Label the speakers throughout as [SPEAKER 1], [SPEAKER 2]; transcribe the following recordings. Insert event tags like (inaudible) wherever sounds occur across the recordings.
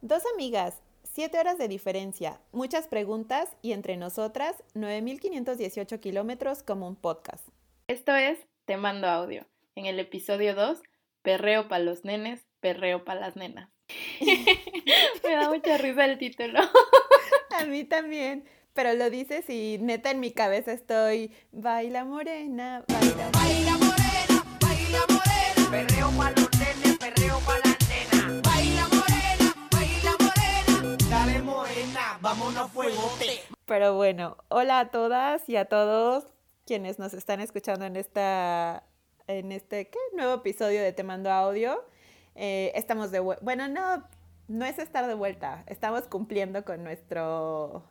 [SPEAKER 1] Dos amigas, siete horas de diferencia, muchas preguntas y entre nosotras 9.518 kilómetros como un podcast.
[SPEAKER 2] Esto es Te Mando Audio. En el episodio 2, Perreo para los nenes, perreo para las nenas. (laughs) Me da mucha risa el título. (laughs)
[SPEAKER 1] A mí también. Pero lo dices y neta en mi cabeza estoy, baila morena, baila
[SPEAKER 3] Baila morena, baila morena, perreo pa' los nenes, perreo pa' las a fuegote.
[SPEAKER 1] Pero bueno, hola a todas y a todos quienes nos están escuchando en esta en este ¿qué? nuevo episodio de Te Mando Audio. Eh, estamos de vuelta. Bueno, no, no es estar de vuelta. Estamos cumpliendo con nuestro.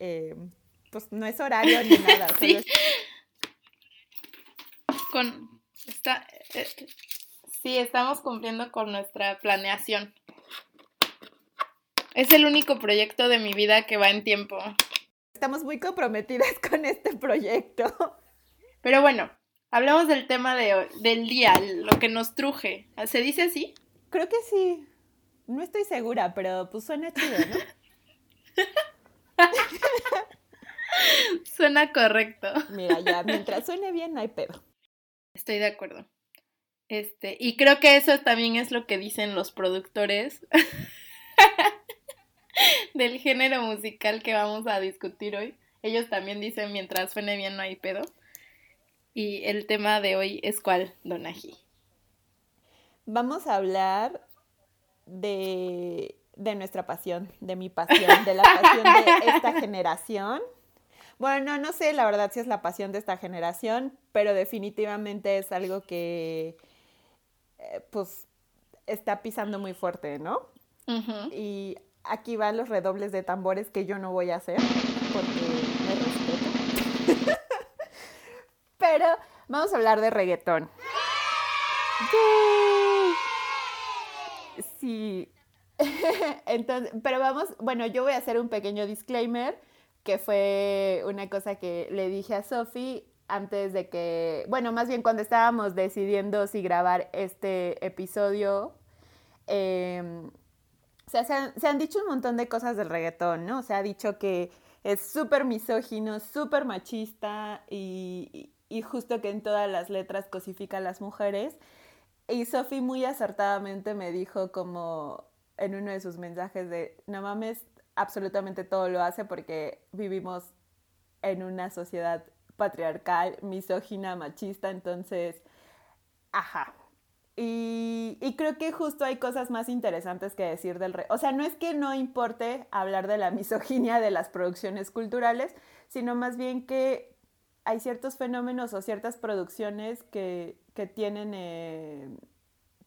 [SPEAKER 1] eh, pues no es horario ni (laughs) nada.
[SPEAKER 2] Sí.
[SPEAKER 1] es-
[SPEAKER 2] Con está, eh, sí, estamos cumpliendo con nuestra planeación. Es el único proyecto de mi vida que va en tiempo.
[SPEAKER 1] estamos muy comprometidas con este proyecto.
[SPEAKER 2] Pero bueno, hablemos del tema de, hoy- del día, lo que nos truje. ¿Se dice así?
[SPEAKER 1] Creo que sí. No estoy segura, pero pues suena chido, ¿no? (laughs)
[SPEAKER 2] Suena correcto.
[SPEAKER 1] Mira, ya, mientras suene bien, no hay pedo.
[SPEAKER 2] Estoy de acuerdo. Este, y creo que eso también es lo que dicen los productores (laughs) (laughs) del género musical que vamos a discutir hoy. Ellos también dicen mientras suene bien no hay pedo. Y el tema de hoy es cuál, Donaji.
[SPEAKER 1] Vamos a hablar de, de nuestra pasión, de mi pasión, de la pasión de (laughs) esta generación. Bueno, no, no sé la verdad si es la pasión de esta generación, pero definitivamente es algo que eh, pues está pisando muy fuerte, ¿no? Y aquí van los redobles de tambores que yo no voy a hacer porque me respeto. (laughs) Pero vamos a hablar de reggaetón. Sí. (laughs) Entonces, pero vamos, bueno, yo voy a hacer un pequeño disclaimer que fue una cosa que le dije a Sofi antes de que, bueno, más bien cuando estábamos decidiendo si grabar este episodio, em, sea, se han, dicho un montón de cosas del reggaetón, ¿no? Se ha dicho que es súper misógino, súper machista y, y justo que en todas las letras cosifica a las mujeres. Y Sofi muy acertadamente me dijo como en uno de sus mensajes de, no mames, absolutamente todo lo hace porque vivimos en una sociedad patriarcal, misógina, machista, entonces, ajá, y, creo que justo hay cosas más interesantes que decir del rey. O sea, no es que no importe hablar de la (laughs) misoginia de las producciones culturales, sino más bien que hay ciertos fenómenos o ciertas producciones que, que tienen eh,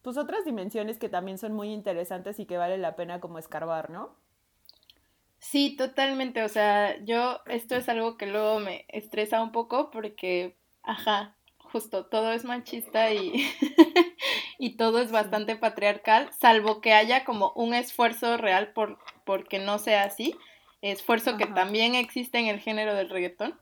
[SPEAKER 1] pues otras dimensiones que también son muy interesantes y que vale la pena como escarbar, ¿no?
[SPEAKER 2] Sí, totalmente. O sea, yo, esto es algo que luego me estresa un poco porque, ajá, justo, todo es machista y, (laughs) y todo es bastante patriarcal, salvo que haya como un esfuerzo real por porque no sea así, esfuerzo que también existe en el género del reggaetón.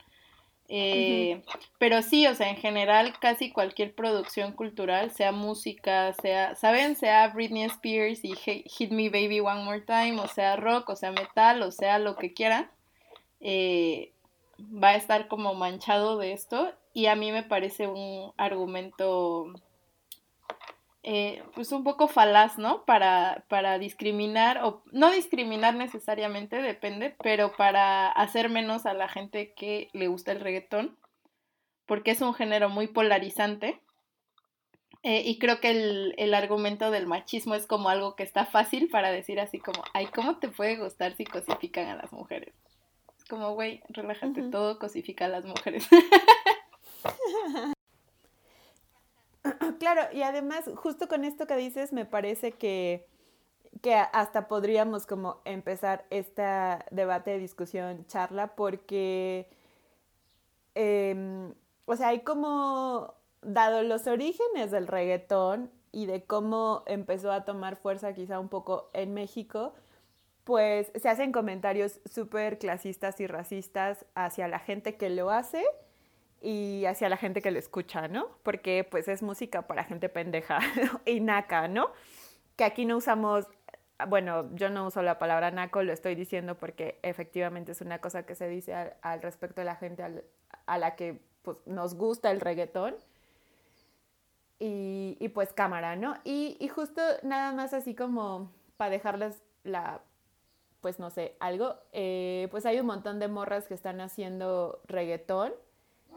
[SPEAKER 2] Eh, Pero sí, o sea, en general casi cualquier producción cultural, sea música, sea, ¿saben? Sea Britney Spears y Hit Me Baby One More Time, o sea rock, o sea metal, o sea lo que quieran, eh, va a estar como manchado de esto y a mí me parece un argumento eh, pues un poco falaz, ¿no? Para, para discriminar, o no discriminar necesariamente, depende, pero para hacer menos a la gente que le gusta el reggaetón, porque es un género muy polarizante. Eh, y creo que el, el argumento del machismo es como algo que está fácil para decir así como, ay, ¿cómo te puede gustar si cosifican a las mujeres? Es como, güey, relájate, todo cosifica a las mujeres. (laughs) (laughs)
[SPEAKER 1] Claro, y además, justo con esto que dices, me parece que, que hasta podríamos como empezar este debate, discusión, charla, porque, em, o sea, hay como, dado los orígenes del reggaetón y de cómo empezó a tomar fuerza quizá un poco en México, pues se hacen comentarios súper clasistas y racistas hacia la gente que lo hace y hacia la gente que lo escucha, ¿no? Porque pues es música para gente pendeja (laughs) y naca, ¿no? Que aquí no usamos bueno, yo no uso la palabra naco, lo estoy diciendo porque efectivamente es una cosa que se dice al, respecto de la gente a la que pues, nos gusta el reggaetón. Y, pues cámara, ¿no? Y, y justo nada más así como para dejarles la, pues no sé, algo, eh, pues hay un montón de morras que están haciendo reggaetón,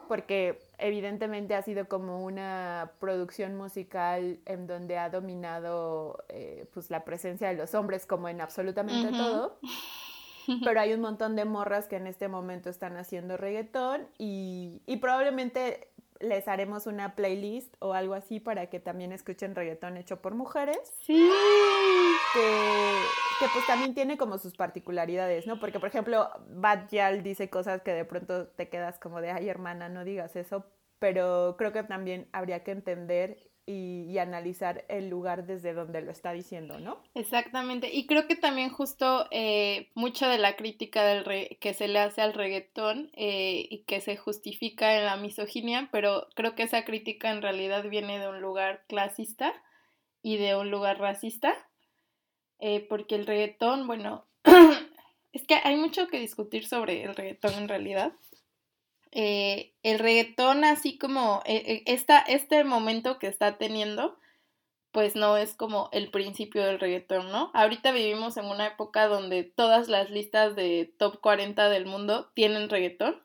[SPEAKER 1] porque evidentemente ha sido como una producción musical en donde ha dominado eh, pues la presencia de los hombres como en absolutamente todo. (laughs) Pero hay un montón de morras que en este momento están haciendo reggaetón y, y probablemente les haremos una playlist o algo así para que también escuchen reggaetón hecho por mujeres
[SPEAKER 2] Sí.
[SPEAKER 1] Que, pues también tiene como sus particularidades, ¿no? Porque, por ejemplo, Bad Yal dice cosas que de pronto te quedas como de, ay, hermana, no digas eso, pero creo que también habría que entender y, y analizar el lugar desde donde lo está diciendo, ¿no?
[SPEAKER 2] Exactamente, y creo que también justo eh, mucha de la crítica del re- que se le hace al reggaetón eh, y que se justifica en la misoginia, pero creo que esa crítica en realidad viene de un lugar clasista y de un lugar racista, eh, porque el reggaetón, bueno, (clears throat) es que hay mucho que discutir sobre el reggaetón en realidad. Eh, el reggaetón, así como eh, eh, este momento que está teniendo, pues no es como el principio del reggaetón, ¿no? Ahorita vivimos en una época donde todas las listas de top 40 del mundo tienen reggaetón.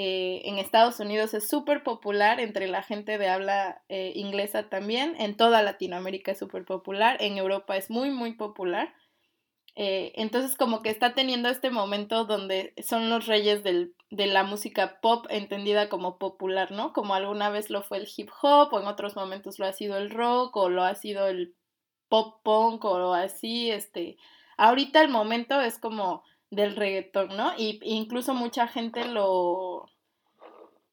[SPEAKER 2] Eh, en Estados Unidos es súper popular, entre la gente de habla eh, inglesa también, en toda Latinoamérica es súper popular, en Europa es muy, muy popular. Eh, entonces como que está teniendo este momento donde son los reyes del, de la música pop entendida como popular, ¿no? Como alguna vez lo fue el hip hop, o en otros momentos lo ha sido el rock, o lo ha sido el pop punk, o así, este. Ahorita el momento es como del reggaetón, ¿no? Y incluso mucha gente lo,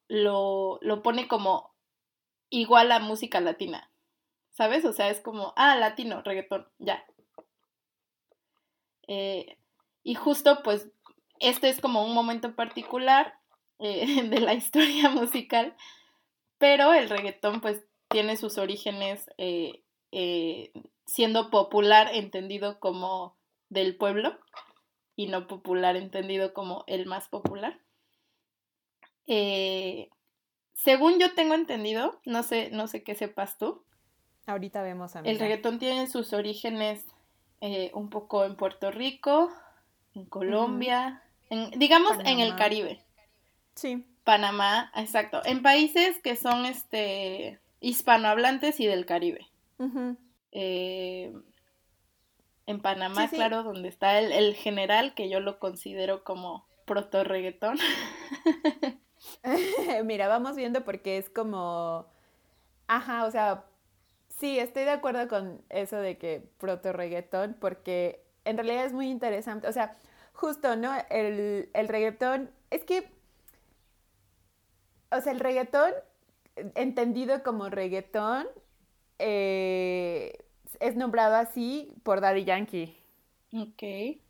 [SPEAKER 2] lo, lo pone como igual a música latina, ¿sabes? O sea, es como, ah, latino, reggaetón, ya. Eh, y justo pues este es como un momento particular eh, (laughs) de la historia (laughs) musical, pero el reggaetón pues tiene sus orígenes eh, siendo popular entendido como del pueblo y no popular entendido como el más popular. Eh, según yo tengo entendido, no sé, no sé qué sepas tú,
[SPEAKER 1] Ahorita vemos a
[SPEAKER 2] el reggaetón tiene sus orígenes eh, un poco en Puerto Rico, en Colombia, en, digamos en el. Caribe,
[SPEAKER 1] Sí.
[SPEAKER 2] Panamá, exacto, en países que son este hispanohablantes y del Caribe. Eh, en Panamá,
[SPEAKER 1] Sí, sí.
[SPEAKER 2] claro, donde está el, el general, que yo lo considero como proto reggaetón. (laughs)
[SPEAKER 1] Mira, vamos viendo porque es como, ajá, o sea, sí, estoy de acuerdo con eso de que proto reggaetón, porque en realidad es muy interesante, o sea, justo, ¿no? El, el reggaetón, es que, o sea, el reggaetón, entendido como reggaetón, eh, es nombrado así por Daddy Yankee.
[SPEAKER 2] Ok.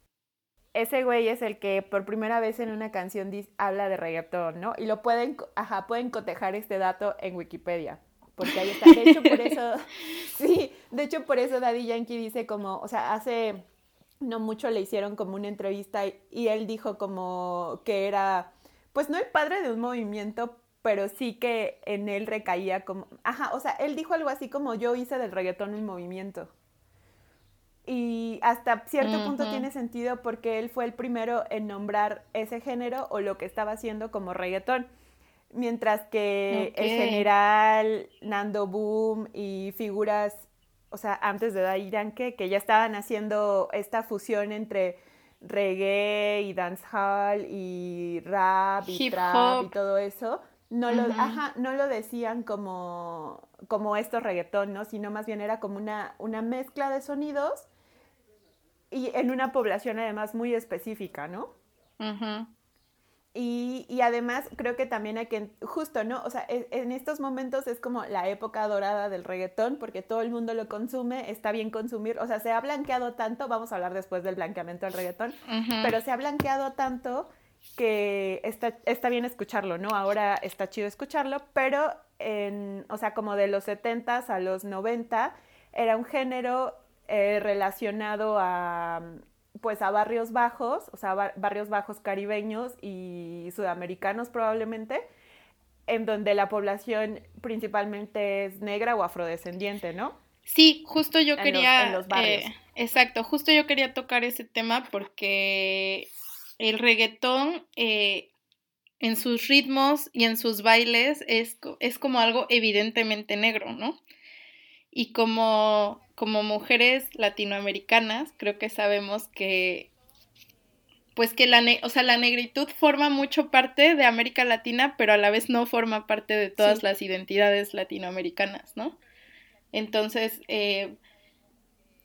[SPEAKER 1] Ese güey es el que por primera vez en una canción habla de reggaetón, ¿no? Y lo pueden, ajá, pueden cotejar este dato en Wikipedia. Porque ahí está. De hecho, por eso, (laughs) sí, de hecho, por eso Daddy Yankee dice como, o sea, hace no mucho le hicieron como una entrevista y, y él dijo como que era, pues no el padre de un movimiento, pero sí que en él recaía como, ajá, o sea, él dijo algo así como yo hice del reggaetón un movimiento. Y hasta cierto punto tiene sentido porque él fue el primero en nombrar ese género o lo que estaba haciendo como reggaetón. Mientras que el general, Nando Boom y figuras, o sea, antes de Daddy Yankee, que ya estaban haciendo esta fusión entre reggae y dancehall y rap y
[SPEAKER 2] Hip
[SPEAKER 1] trap y
[SPEAKER 2] hop.
[SPEAKER 1] todo eso, no lo, ajá, no lo decían como, como esto reggaetón, ¿no? Sino más bien era como una, una mezcla de sonidos y en una población además muy específica, ¿no? Y, y además creo que también hay que, justo, ¿no? O sea, e- en estos momentos es como la época dorada del reggaetón porque todo el mundo lo consume, está bien consumir, o sea, se ha blanqueado tanto, vamos a hablar después del blanqueamiento del reggaetón, pero se ha blanqueado tanto que está, está bien escucharlo, ¿no? Ahora está chido escucharlo, pero en, o sea, como de los 70s a los 90 era un género eh, relacionado a pues a barrios bajos, o sea, barrios bajos caribeños y sudamericanos probablemente, en donde la población principalmente es negra o afrodescendiente, ¿no?
[SPEAKER 2] Sí, justo yo quería... Eh, exacto, justo yo quería tocar ese tema porque el reggaetón eh, en sus ritmos y en sus bailes es, es como algo evidentemente negro, ¿no? Y como, como mujeres latinoamericanas, creo que sabemos que pues que la, o sea, la negritud forma mucho parte de América Latina, pero a la vez no forma parte de todas las identidades latinoamericanas, ¿no? Entonces, eh,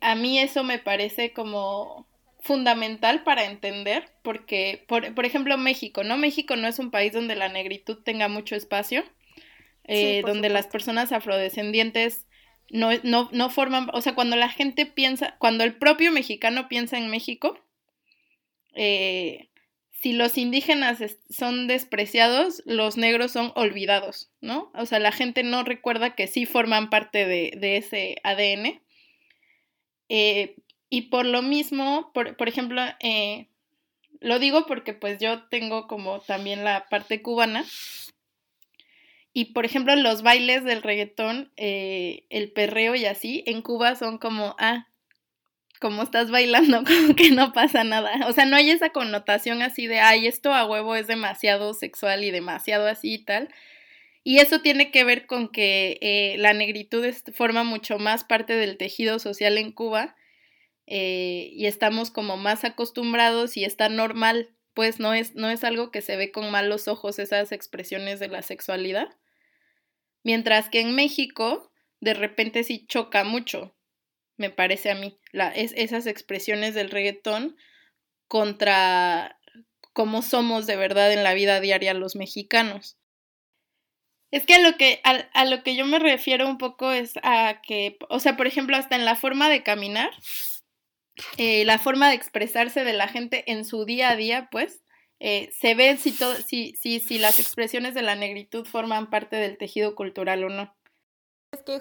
[SPEAKER 2] a mí eso me parece como fundamental para entender, porque, por, por, ejemplo, México, ¿no? México no es un país donde la negritud tenga mucho espacio, eh, donde las personas afrodescendientes no, no, no forman, o sea, cuando la gente piensa, cuando el propio mexicano piensa en México, eh, si los indígenas son despreciados, los negros son olvidados, ¿no? O sea, la gente no recuerda que sí forman parte de, de ese ADN. Eh, y por lo mismo, por, por ejemplo, eh, lo digo porque pues yo tengo como también la parte cubana. Y por ejemplo, los bailes del reggaetón, eh, el perreo y así, en Cuba son como, ah, como estás bailando, (laughs) como que no pasa nada. O sea, no hay esa connotación así de, ay, esto a huevo es demasiado sexual y demasiado así y tal. Y eso tiene que ver con que eh, la negritud forma mucho más parte del tejido social en Cuba eh, y estamos como más acostumbrados y está normal, pues no es, no es algo que se ve con malos ojos esas expresiones de la sexualidad. Mientras que en México de repente sí choca mucho, me parece a mí, la, es, esas expresiones del reggaetón contra cómo somos de verdad en la vida diaria los mexicanos. Es que a lo que, a, lo que yo me refiero un poco es a que, o sea, por ejemplo, hasta en la forma de caminar, eh, la forma de expresarse de la gente en su día a día, pues, eh, se ve si, todo, si, si, las expresiones de la negritud forman parte del tejido cultural o no.
[SPEAKER 1] Es que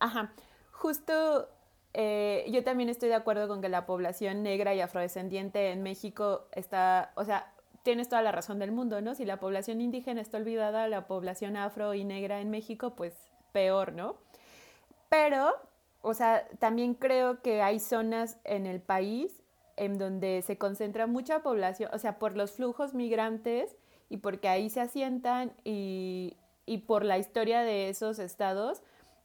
[SPEAKER 1] ajá, justo eh, yo también estoy de acuerdo con que la población negra y afrodescendiente en México está, o sea, tienes toda la razón del mundo, ¿no? Si la población indígena está olvidada, la población afro y negra en México, pues peor, ¿no? Pero o sea, también creo que hay zonas en el país en donde se concentra mucha población, o sea, por los flujos migrantes y porque ahí se asientan y, y por la historia de esos estados,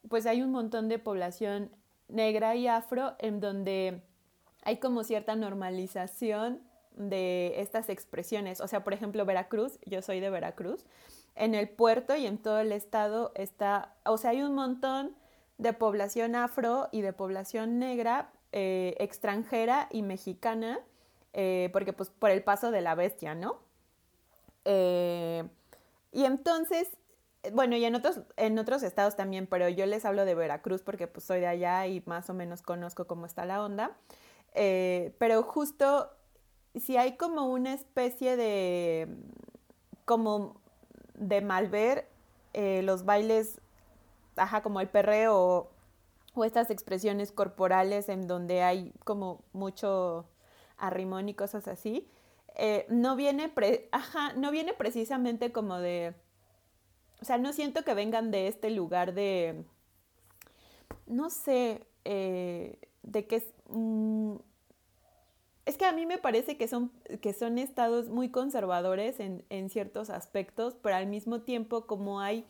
[SPEAKER 1] pues hay un montón de población negra y afro en donde hay como cierta normalización de estas expresiones. O sea, por ejemplo, Veracruz, yo soy de Veracruz, en el puerto y en todo el estado está, o sea, hay un montón de población afro y de población negra, eh, extranjera y mexicana, eh, porque pues por el paso de la bestia, ¿no? Eh, y entonces, bueno, y en otros, en otros estados también, pero yo les hablo de Veracruz porque pues soy de allá y más o menos conozco cómo está la onda. pero justo si hay como una especie de, como de malver, los bailes ajá, como el perreo o, estas expresiones corporales en donde hay como mucho arrimón y cosas así, eh, no, viene ajá, no viene precisamente como de, o sea, no siento que vengan de este lugar de, no sé, eh, de que es... Mm, es que a mí me parece que son, que son estados muy conservadores en, en ciertos aspectos, pero al mismo tiempo como hay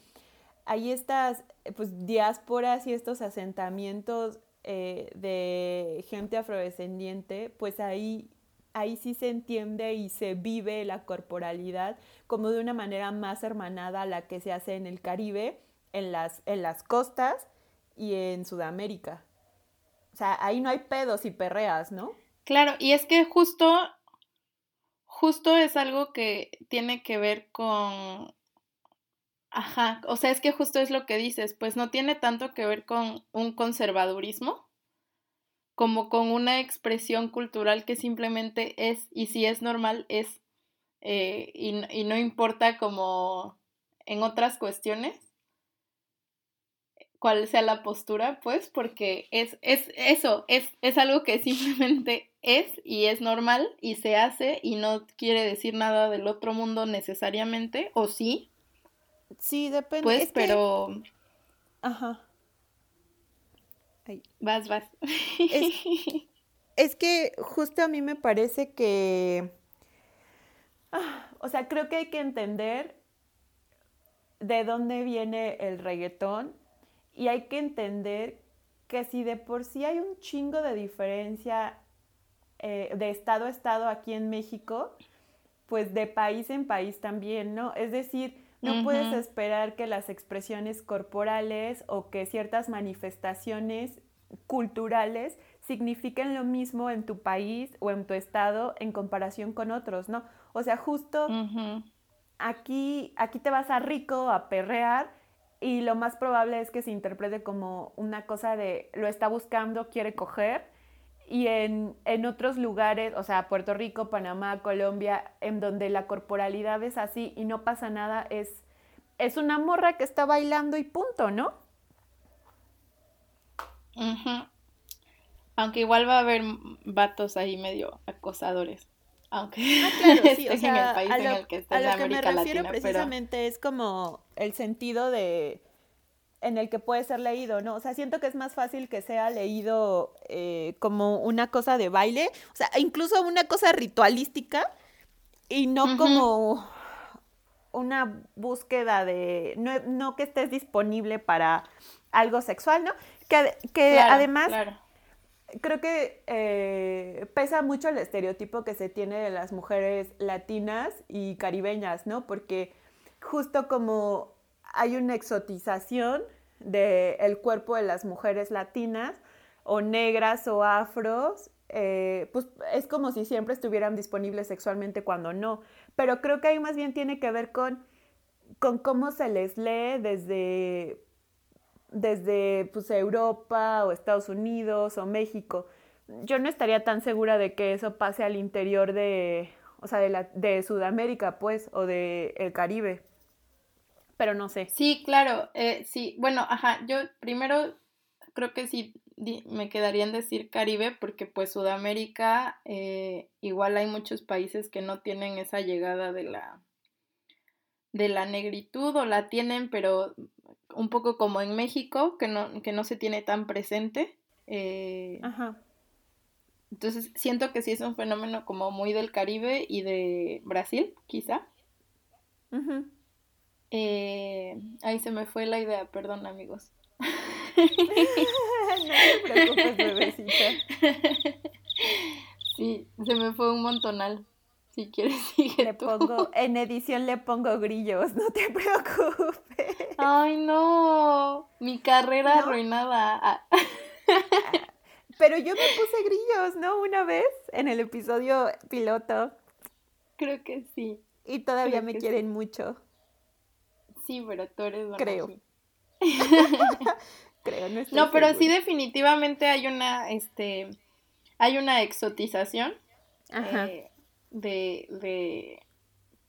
[SPEAKER 1] hay estas pues, diásporas y estos asentamientos eh, de gente afrodescendiente, pues ahí, ahí sí se entiende y se vive la corporalidad como de una manera más hermanada a la que se hace en el Caribe, en las, en las costas y en Sudamérica. O sea, ahí no hay pedos y perreas, ¿no?
[SPEAKER 2] Claro, y es que justo, justo es algo que tiene que ver con Ajá, o sea, es que justo es lo que dices, pues no tiene tanto que ver con un conservadurismo como con una expresión cultural que simplemente es, y si es normal, es, eh, y, y no importa como en otras cuestiones. cuál sea la postura, pues, porque es, es eso, es, es algo que simplemente es y es normal y se hace y no quiere decir nada del otro mundo necesariamente, o sí,
[SPEAKER 1] Sí, depende.
[SPEAKER 2] pues,
[SPEAKER 1] es que-
[SPEAKER 2] pero
[SPEAKER 1] Ajá. Ay.
[SPEAKER 2] vas, vas.
[SPEAKER 1] Es- Es que justo a mí me parece que, ah, o sea, creo que hay que entender de dónde viene el reggaetón y hay que entender que si de por sí hay un chingo de diferencia eh, de estado a estado aquí en México, pues de país en país también, ¿no? Es decir, no puedes esperar que las expresiones corporales o que ciertas manifestaciones culturales signifiquen lo mismo en tu país o en tu estado en comparación con otros, ¿no? O sea, justo aquí, aquí te vas a rico a perrear y lo más probable es que se interprete como una cosa de lo está buscando, quiere coger. Y en, en otros lugares, o sea, Puerto Rico, Panamá, Colombia, en donde la corporalidad es así y no pasa nada, es, es una morra que está bailando y punto, ¿no?
[SPEAKER 2] Ujú. Aunque igual va a haber vatos ahí medio acosadores. Aunque (laughs)
[SPEAKER 1] Claro, sí, o
[SPEAKER 2] estén en
[SPEAKER 1] sea,
[SPEAKER 2] el país
[SPEAKER 1] a
[SPEAKER 2] en el que
[SPEAKER 1] a
[SPEAKER 2] esté en
[SPEAKER 1] lo que me
[SPEAKER 2] América
[SPEAKER 1] refiero
[SPEAKER 2] Latina, pero
[SPEAKER 1] precisamente es como el sentido de en el que puede ser leído, ¿no? O sea, siento que es más fácil que sea leído eh, como una cosa de baile, o sea, incluso una cosa ritualística y no como una búsqueda de, no, no que estés disponible para algo sexual, ¿no? Que, que
[SPEAKER 2] claro,
[SPEAKER 1] además
[SPEAKER 2] claro.
[SPEAKER 1] creo que eh, pesa mucho el estereotipo que se tiene de las mujeres latinas y caribeñas, ¿no? Porque justo como hay una exotización del cuerpo de las mujeres latinas o negras o afros, eh, pues es como si siempre estuvieran disponibles sexualmente cuando no. Pero creo que ahí más bien tiene que ver con, con cómo se les lee desde desde pues, Europa o Estados Unidos o México. Yo no estaría tan segura de que eso pase al interior de, o sea, de, de Sudamérica, pues, o de el Caribe. Pero no sé.
[SPEAKER 2] Sí, claro, eh, sí, bueno, ajá, yo primero creo que sí me quedaría en decir Caribe porque pues Sudamérica eh, igual hay muchos países que no tienen esa llegada de la de la negritud o la tienen pero un poco como en México que no que no se tiene tan presente eh,
[SPEAKER 1] Ajá.
[SPEAKER 2] entonces siento que sí es un fenómeno como muy del Caribe y de Brasil quizá
[SPEAKER 1] Ujú.
[SPEAKER 2] Eh, ahí se me fue la idea perdón amigos (laughs)
[SPEAKER 1] no te preocupes, bebecita.
[SPEAKER 2] Sí, se me fue un montonal. Si quieres, (laughs) sigue
[SPEAKER 1] Le
[SPEAKER 2] tú.
[SPEAKER 1] pongo, en edición le pongo grillos, no te (laughs) preocupes.
[SPEAKER 2] Ay, no. Mi carrera
[SPEAKER 1] ¿No?
[SPEAKER 2] arruinada. Ah,
[SPEAKER 1] Pero yo me puse grillos, ¿no? Una vez en el episodio piloto.
[SPEAKER 2] creo que sí.
[SPEAKER 1] Y todavía
[SPEAKER 2] Creo
[SPEAKER 1] me quieren mucho.
[SPEAKER 2] Sí, pero tú eres buena
[SPEAKER 1] Creo. (laughs) Creo, no estoy
[SPEAKER 2] No, pero sí definitivamente hay una, este, hay una exotización
[SPEAKER 1] Ajá.
[SPEAKER 2] eh, de, de,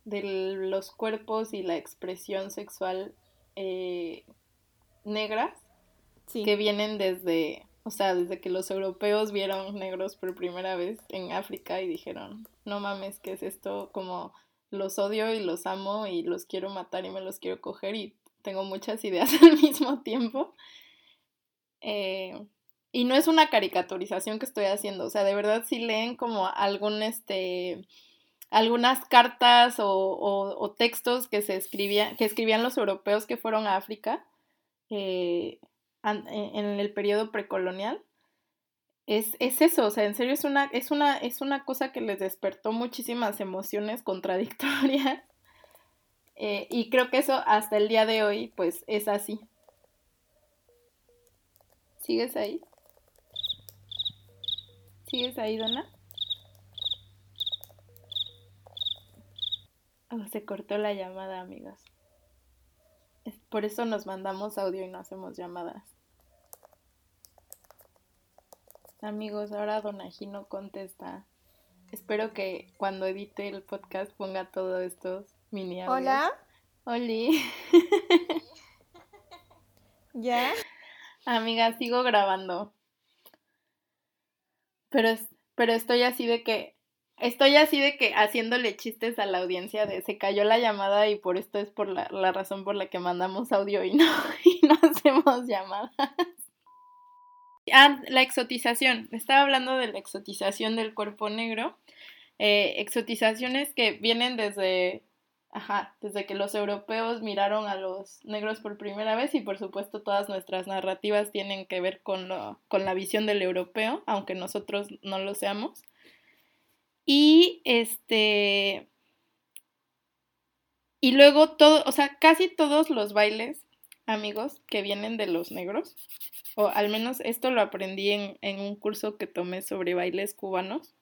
[SPEAKER 2] de los cuerpos y la expresión sexual eh, negras
[SPEAKER 1] sí.
[SPEAKER 2] que vienen desde, o sea, desde que los europeos vieron negros por primera vez en África y dijeron, no mames, ¿qué es esto? Como los odio y los amo y los quiero matar y me los quiero coger y tengo muchas ideas (laughs) al mismo tiempo. Eh, y no es una caricaturización que estoy haciendo, o sea, de verdad si leen como algún, este, algunas cartas o, o- textos que se escribían, que escribían los europeos que fueron a África, eh, en el periodo precolonial. Es, es eso, o sea, en serio es una, es una, es una cosa que les despertó muchísimas emociones contradictorias. (laughs) Eh, y creo que eso hasta el día de hoy, pues, es así. ¿Sigues ahí? ¿Sigues ahí, Donna? Oh, se cortó la llamada, amigos. Por eso nos mandamos audio y no hacemos llamadas. Amigos, ahora no contesta. Espero que cuando edite el podcast ponga todos estos mini audios.
[SPEAKER 1] Hola,
[SPEAKER 2] Oli.
[SPEAKER 1] ¿ya?
[SPEAKER 2] Amiga, sigo grabando. Pero, es, pero estoy así de que, estoy así de que haciéndole chistes a la audiencia de se cayó la llamada y por esto es por la, la razón por la que mandamos audio y no, (laughs) y no hacemos llamadas. Ah, la exotización. Estaba hablando de la exotización del cuerpo negro. Eh, exotizaciones que vienen desde, ajá, desde que los europeos miraron a los negros por primera vez y por supuesto todas nuestras narrativas tienen que ver con, lo, con la visión del europeo, aunque nosotros no lo seamos. Y este... Y luego todo, o sea, casi todos los bailes, amigos, que vienen de los negros, o al menos esto lo aprendí en, en un curso que tomé sobre bailes cubanos,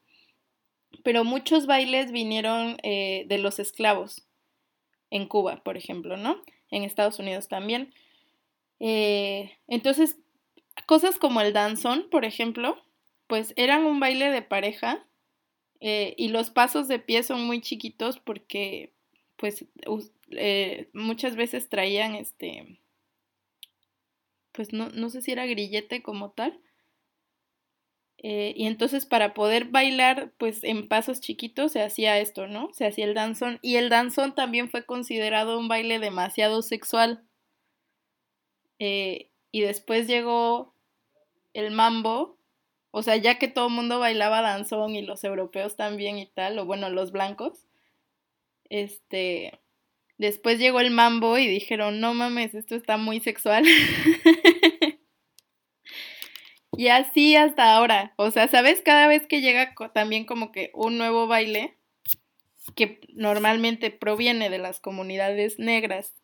[SPEAKER 2] pero muchos bailes vinieron eh, de los esclavos en Cuba, por ejemplo, ¿no? En Estados Unidos también. Eh, entonces, cosas como el danzón, por ejemplo, pues eran un baile de pareja eh, y los pasos de pie son muy chiquitos porque, pues, muchas veces traían este pues no, no sé si era grillete como tal. Eh, y entonces para poder bailar, pues en pasos chiquitos se hacía esto, ¿no? Se hacía el danzón. Y el danzón también fue considerado un baile demasiado sexual. Eh, y después llegó el mambo. O sea, ya que todo el mundo bailaba danzón y los europeos también y tal, o bueno, los blancos. Este, Después llegó el mambo y dijeron, no mames, esto está muy sexual. (laughs) y así hasta ahora. O sea, ¿sabes? Cada vez que llega también como que un nuevo baile, que normalmente proviene de las comunidades negras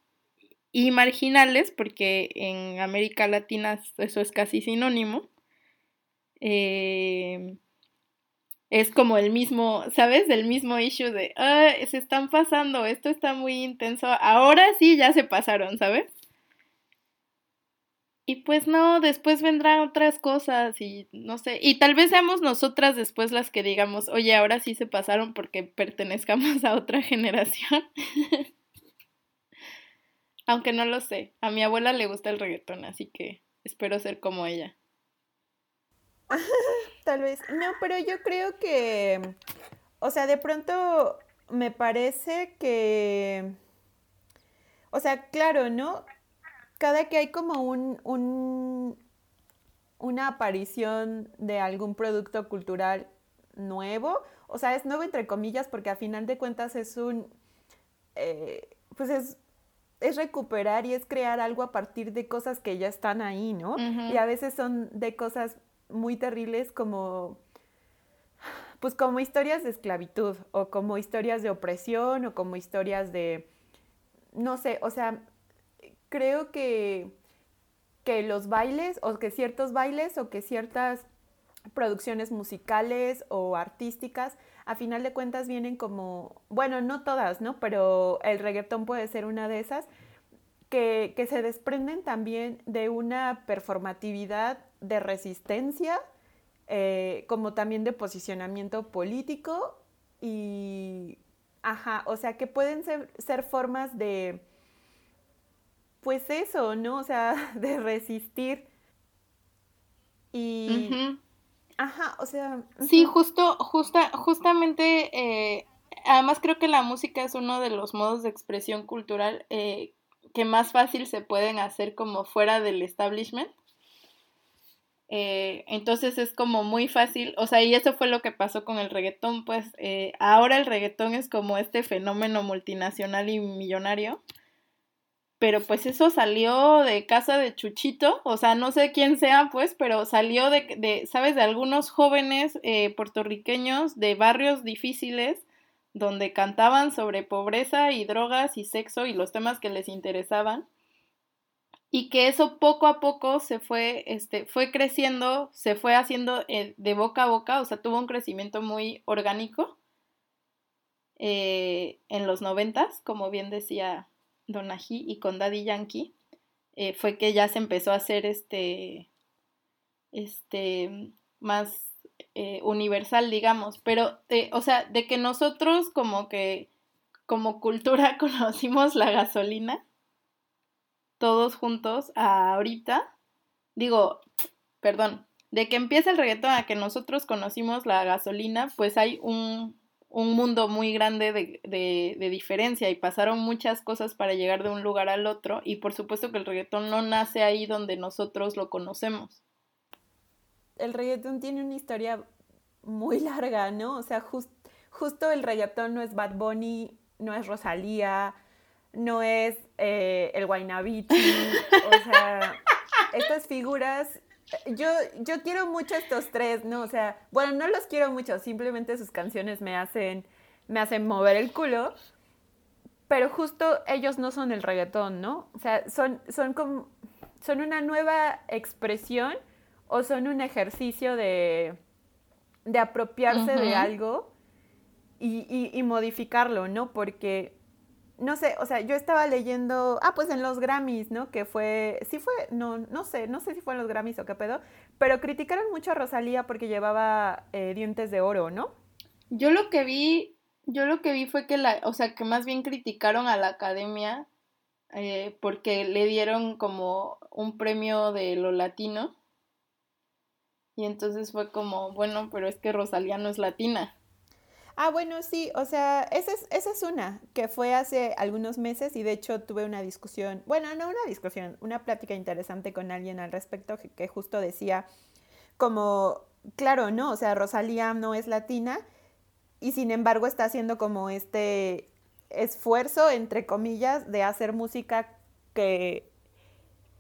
[SPEAKER 2] y marginales, porque en América Latina eso es casi sinónimo. Eh, es como el mismo, ¿sabes? Del mismo issue de, ah, se están pasando, esto está muy intenso, ahora sí ya se pasaron, ¿sabes? Y pues no, después vendrán otras cosas y no sé, y tal vez seamos nosotras después las que digamos, oye, ahora sí se pasaron porque pertenezcamos a otra generación. (laughs) Aunque no lo sé, a mi abuela le gusta el reggaetón, así que espero ser como ella. (laughs)
[SPEAKER 1] Tal vez. No, pero yo creo que, o sea, de pronto me parece que, o sea, claro, ¿no? Cada que hay como un, un una aparición de algún producto cultural nuevo, o sea, es nuevo entre comillas porque a final de cuentas es un, eh, pues es, es recuperar y es crear algo a partir de cosas que ya están ahí, ¿no? Y a veces son de cosas muy terribles como pues como historias de esclavitud o como historias de opresión o como historias de no sé, o sea, creo que que los bailes o que ciertos bailes o que ciertas producciones musicales o artísticas, a final de cuentas vienen como, bueno, no todas, ¿no? Pero el reggaetón puede ser una de esas, que, que se desprenden también de una performatividad de resistencia, eh, como también de posicionamiento político y, ajá, o sea, que pueden ser, ser formas de, pues eso, ¿no? O sea, (laughs) de resistir. Y... Ajá, o sea...
[SPEAKER 2] Sí, justo, justa, justamente, eh, además creo que la música es uno de los modos de expresión cultural eh, que más fácil se pueden hacer como fuera del establishment. Eh, entonces es como muy fácil, o sea, y eso fue lo que pasó con el reggaetón, pues eh, ahora el reggaetón es como este fenómeno multinacional y millonario, pero pues eso salió de casa de Chuchito, o sea, no sé quién sea, pues, pero salió de, ¿sabes? De algunos jóvenes eh, puertorriqueños de barrios difíciles donde cantaban sobre pobreza y drogas y sexo y los temas que les interesaban y que eso poco a poco se fue, este, fue creciendo, se fue haciendo eh, de boca a boca, o sea, tuvo un crecimiento muy orgánico eh, en los noventas, como bien decía Donají, y con Daddy Yankee, eh, fue que ya se empezó a hacer este, este, más universal, digamos, pero, o sea, de que nosotros como que, como cultura (laughs) conocimos la gasolina, todos juntos a ahorita, digo, perdón, de que empieza el reggaetón a que nosotros conocimos la gasolina, pues hay un, un mundo muy grande de, de, diferencia y pasaron muchas cosas para llegar de un lugar al otro y por supuesto que el reggaetón no nace ahí donde nosotros lo conocemos.
[SPEAKER 1] El reggaetón tiene una historia muy larga, ¿no? O sea, just, justo el reggaetón no es Bad Bunny, no es Rosalía, no es eh, el Guaynabichi, o sea, (laughs) estas figuras yo, yo quiero mucho estos tres, ¿no? O sea, bueno, no los quiero mucho, simplemente sus canciones me hacen, me hacen mover el culo, pero justo ellos no son el reggaetón, ¿no? O sea, son, son como, son una nueva expresión o son un ejercicio de, de apropiarse uh -huh. de algo y, y, y modificarlo, ¿no? Porque no sé, o sea, yo estaba leyendo, ah, pues en los Grammys, ¿no? Que fue, sí fue, no, no sé, no sé si fue en los Grammys o qué pedo, pero criticaron mucho a Rosalía porque llevaba eh, dientes de oro, ¿no?
[SPEAKER 2] Yo lo que vi, yo lo que vi fue que la, o sea, que más bien criticaron a la academia eh, porque le dieron como un premio de lo latino. Y entonces fue como, bueno, pero es que Rosalía no es latina.
[SPEAKER 1] Ah, bueno, sí, o sea, esa es, esa es una que fue hace algunos meses y de hecho tuve una discusión, bueno, no una discusión, una plática interesante con alguien al respecto que, que justo decía como, claro, ¿no? O sea, Rosalía no es latina y sin embargo está haciendo como este esfuerzo, entre comillas, de hacer música que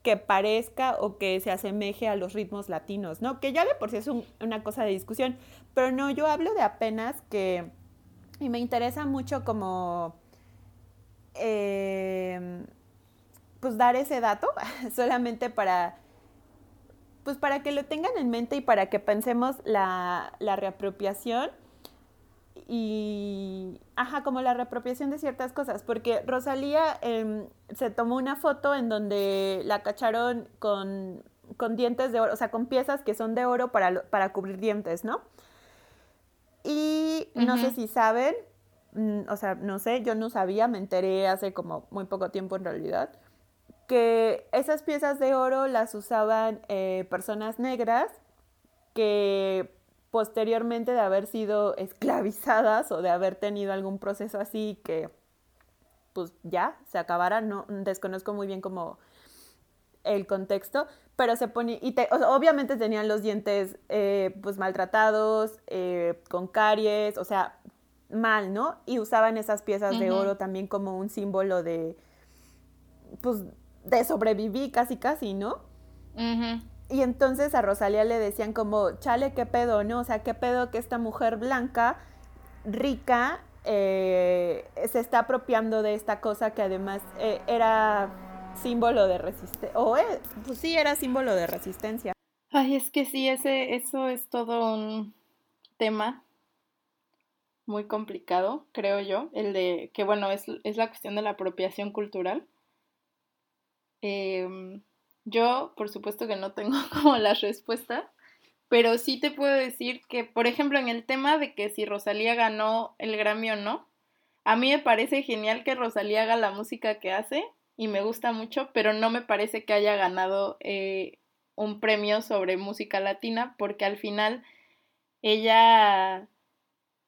[SPEAKER 1] que parezca o que se asemeje a los ritmos latinos, ¿no? Que ya de por sí es un, una cosa de discusión, pero no, yo hablo de apenas que, y me interesa mucho como, eh, pues dar ese dato, (laughs) solamente para, pues para que lo tengan en mente y para que pensemos la, la reapropiación y, ajá, como la reapropiación de ciertas cosas, porque Rosalía eh, se tomó una foto en donde la cacharon con, con, dientes de oro, o sea, con piezas que son de oro para, para cubrir dientes, ¿no? Y uh -huh. no sé si saben, mm, o sea, no sé, yo no sabía, me enteré hace como muy poco tiempo en realidad, que esas piezas de oro las usaban eh, personas negras que posteriormente de haber sido esclavizadas o de haber tenido algún proceso así que pues ya se acabara, no desconozco muy bien como el contexto, pero se ponía, y te, obviamente tenían los dientes eh, pues maltratados, eh, con caries, o sea, mal, ¿no? Y usaban esas piezas uh -huh. de oro también como un símbolo de, pues, de sobrevivir casi casi, ¿no?
[SPEAKER 2] Uh -huh.
[SPEAKER 1] Y entonces a Rosalía le decían como, chale, qué pedo, ¿no? O sea, qué pedo que esta mujer blanca, rica, eh, se está apropiando de esta cosa que además eh, era símbolo de resistencia. O pues sí, era símbolo de resistencia.
[SPEAKER 2] Ay, es que sí, ese, eso es todo un tema muy complicado, creo yo. El de que, bueno, es, es la cuestión de la apropiación cultural. Eh, yo, por supuesto que no tengo (laughs) como la respuesta, pero sí te puedo decir que, por ejemplo, en el tema de que si Rosalía ganó el Grammy o no, a mí me parece genial que Rosalía haga la música que hace y me gusta mucho, pero no me parece que haya ganado eh, un premio sobre música latina porque al final ella,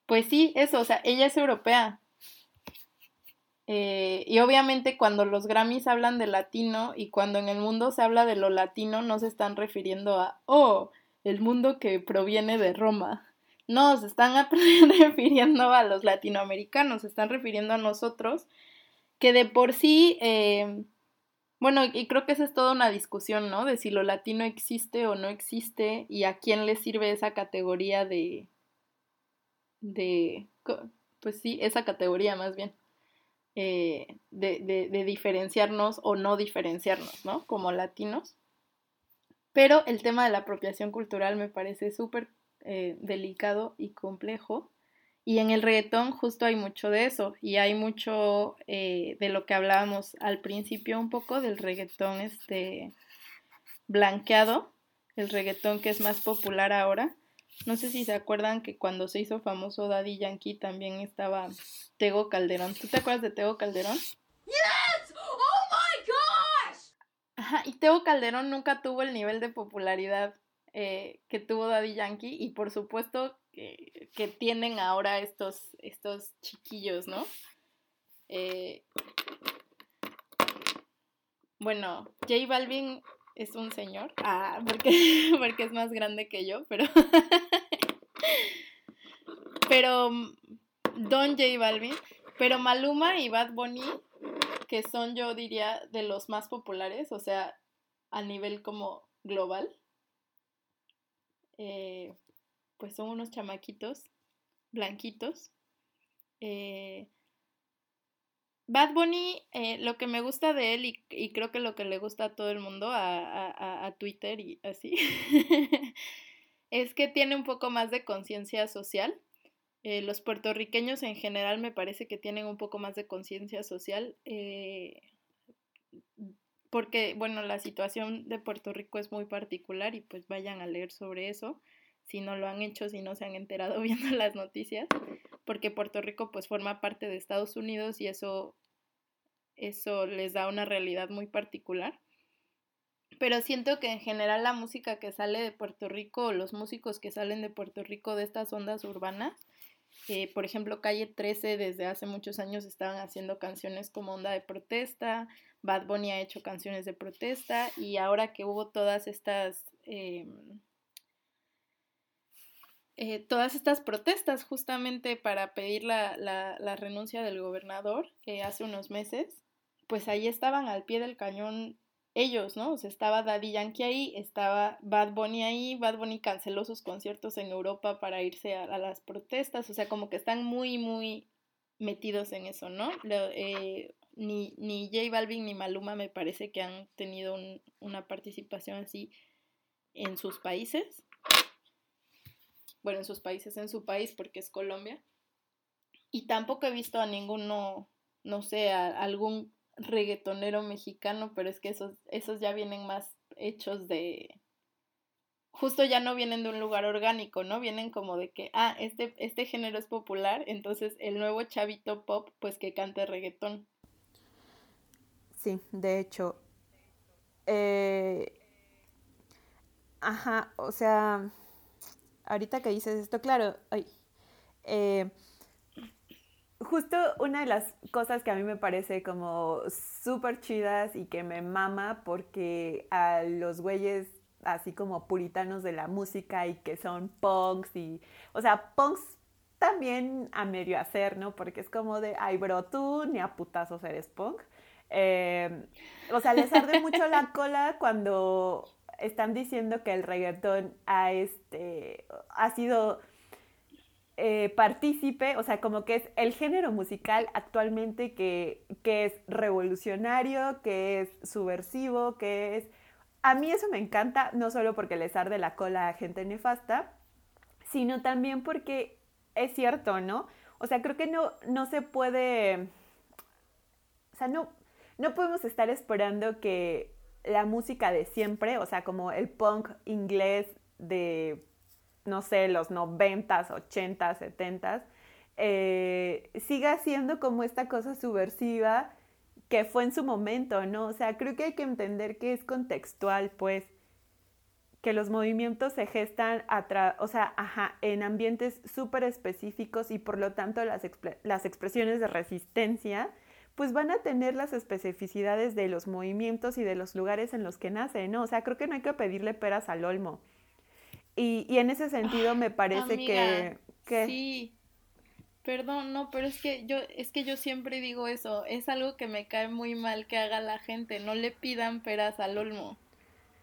[SPEAKER 2] pues sí, eso, o sea, ella es europea, eh, y obviamente cuando los Grammys hablan de latino y cuando en el mundo se habla de lo latino no se están refiriendo a, oh, el mundo que proviene de Roma. No, se están (laughs) refiriendo a los latinoamericanos, se están refiriendo a nosotros, que de por sí, eh, bueno, y creo que esa es toda una discusión, ¿no? De si lo latino existe o no existe y a quién le sirve esa categoría de, de, pues sí, esa categoría más bien. Eh, de, de, diferenciarnos o no diferenciarnos, ¿no? Como latinos. Pero el tema de la apropiación cultural me parece súper eh, delicado y complejo. Y en el reggaetón justo hay mucho de eso. Y hay mucho eh, de lo que hablábamos al principio un poco del reggaetón este blanqueado, el reggaetón que es más popular ahora. No sé si se acuerdan que cuando se hizo famoso Daddy Yankee también estaba Tego Calderón. ¿Tú te acuerdas de Tego Calderón?
[SPEAKER 3] Yes! Oh my gosh!
[SPEAKER 2] Ajá, y Teo Calderón nunca tuvo el nivel de popularidad eh, que tuvo Daddy Yankee y por supuesto que, que tienen ahora estos, estos chiquillos, ¿no? Eh, bueno, J Balvin es un señor, ah, porque, (laughs) porque es más grande que yo, pero... (laughs) pero Don J Balvin, pero Maluma y Bad Bunny, que son yo diría de los más populares, o sea, a nivel como global, eh, pues son unos chamaquitos blanquitos. Eh, Bad Bunny, eh, lo que me gusta de él y, creo que lo que le gusta a todo el mundo, a, Twitter y así, (laughs) es que tiene un poco más de conciencia social. los puertorriqueños en general me parece que tienen un poco más de conciencia social porque, bueno, la situación de Puerto Rico es muy particular y pues vayan a leer sobre eso, si no lo han hecho, si no se han enterado (laughs) viendo las noticias, porque Puerto Rico pues forma parte de Estados Unidos y eso, eso les da una realidad muy particular. Pero siento que en general la música que sale de Puerto Rico, los músicos que salen de Puerto Rico de estas ondas urbanas, eh, por ejemplo, Calle 13 desde hace muchos años estaban haciendo canciones como onda de protesta, Bad Bunny ha hecho canciones de protesta y ahora que hubo todas estas... Em, eh, todas estas protestas justamente para pedir la, la, renuncia del gobernador eh, hace unos meses, pues ahí estaban al pie del cañón ellos, ¿no? O sea, estaba Daddy Yankee ahí, estaba Bad Bunny ahí, Bad Bunny canceló sus conciertos en Europa para irse a, las protestas, o sea, como que están muy, muy metidos en eso, ¿no? Eh, ni, ni J Balvin ni Maluma me parece que han tenido una participación así en sus países. Bueno, en sus países, en su país, porque es Colombia. Y tampoco he visto a ninguno, no sé, a algún reggaetonero mexicano, pero es que esos, esos ya vienen más hechos de... Justo ya no vienen de un lugar orgánico, ¿no? Vienen como de que, ah, este, este género es popular, entonces el nuevo chavito pop, pues que cante reggaetón.
[SPEAKER 1] Sí, de hecho. Eh, ajá, o sea, ahorita que dices esto, claro, ay, eh, justo una de las cosas que a mí me parece como súper chidas y que me mama porque a los güeyes así como puritanos de la música y que son punks y, o sea, punks también a medio hacer, ¿no? Porque es como de, ay, bro, tú ni a putazos eres punk. Eh, o sea, les arde mucho la (laughs) cola cuando están diciendo que el reggaetón ha, este, ha sido eh, partícipe, o sea, como que es el género musical actualmente que, que es revolucionario, que es subversivo, que es... A mí eso me encanta, no solo porque les arde la cola a gente nefasta, sino también porque es cierto, ¿no? O sea, creo que no, no se puede... O sea, no, no podemos estar esperando que la música de siempre, o sea, como el punk inglés de no sé, los 90s, 80s, 70s, siga siendo como esta cosa subversiva que fue en su momento, ¿no? O sea, creo que hay que entender que es contextual, pues, que los movimientos se gestan o sea, ajá, en ambientes súper específicos y por lo tanto las, las expresiones de resistencia pues van a tener las especificidades de los movimientos y de los lugares en los que nacen, ¿no? O sea, creo que no hay que pedirle peras al olmo. Y, y en ese sentido me parece que,
[SPEAKER 2] Sí. Perdón, no, pero es que yo es que yo siempre digo eso, es algo que me cae muy mal que haga la gente, no le pidan peras al olmo.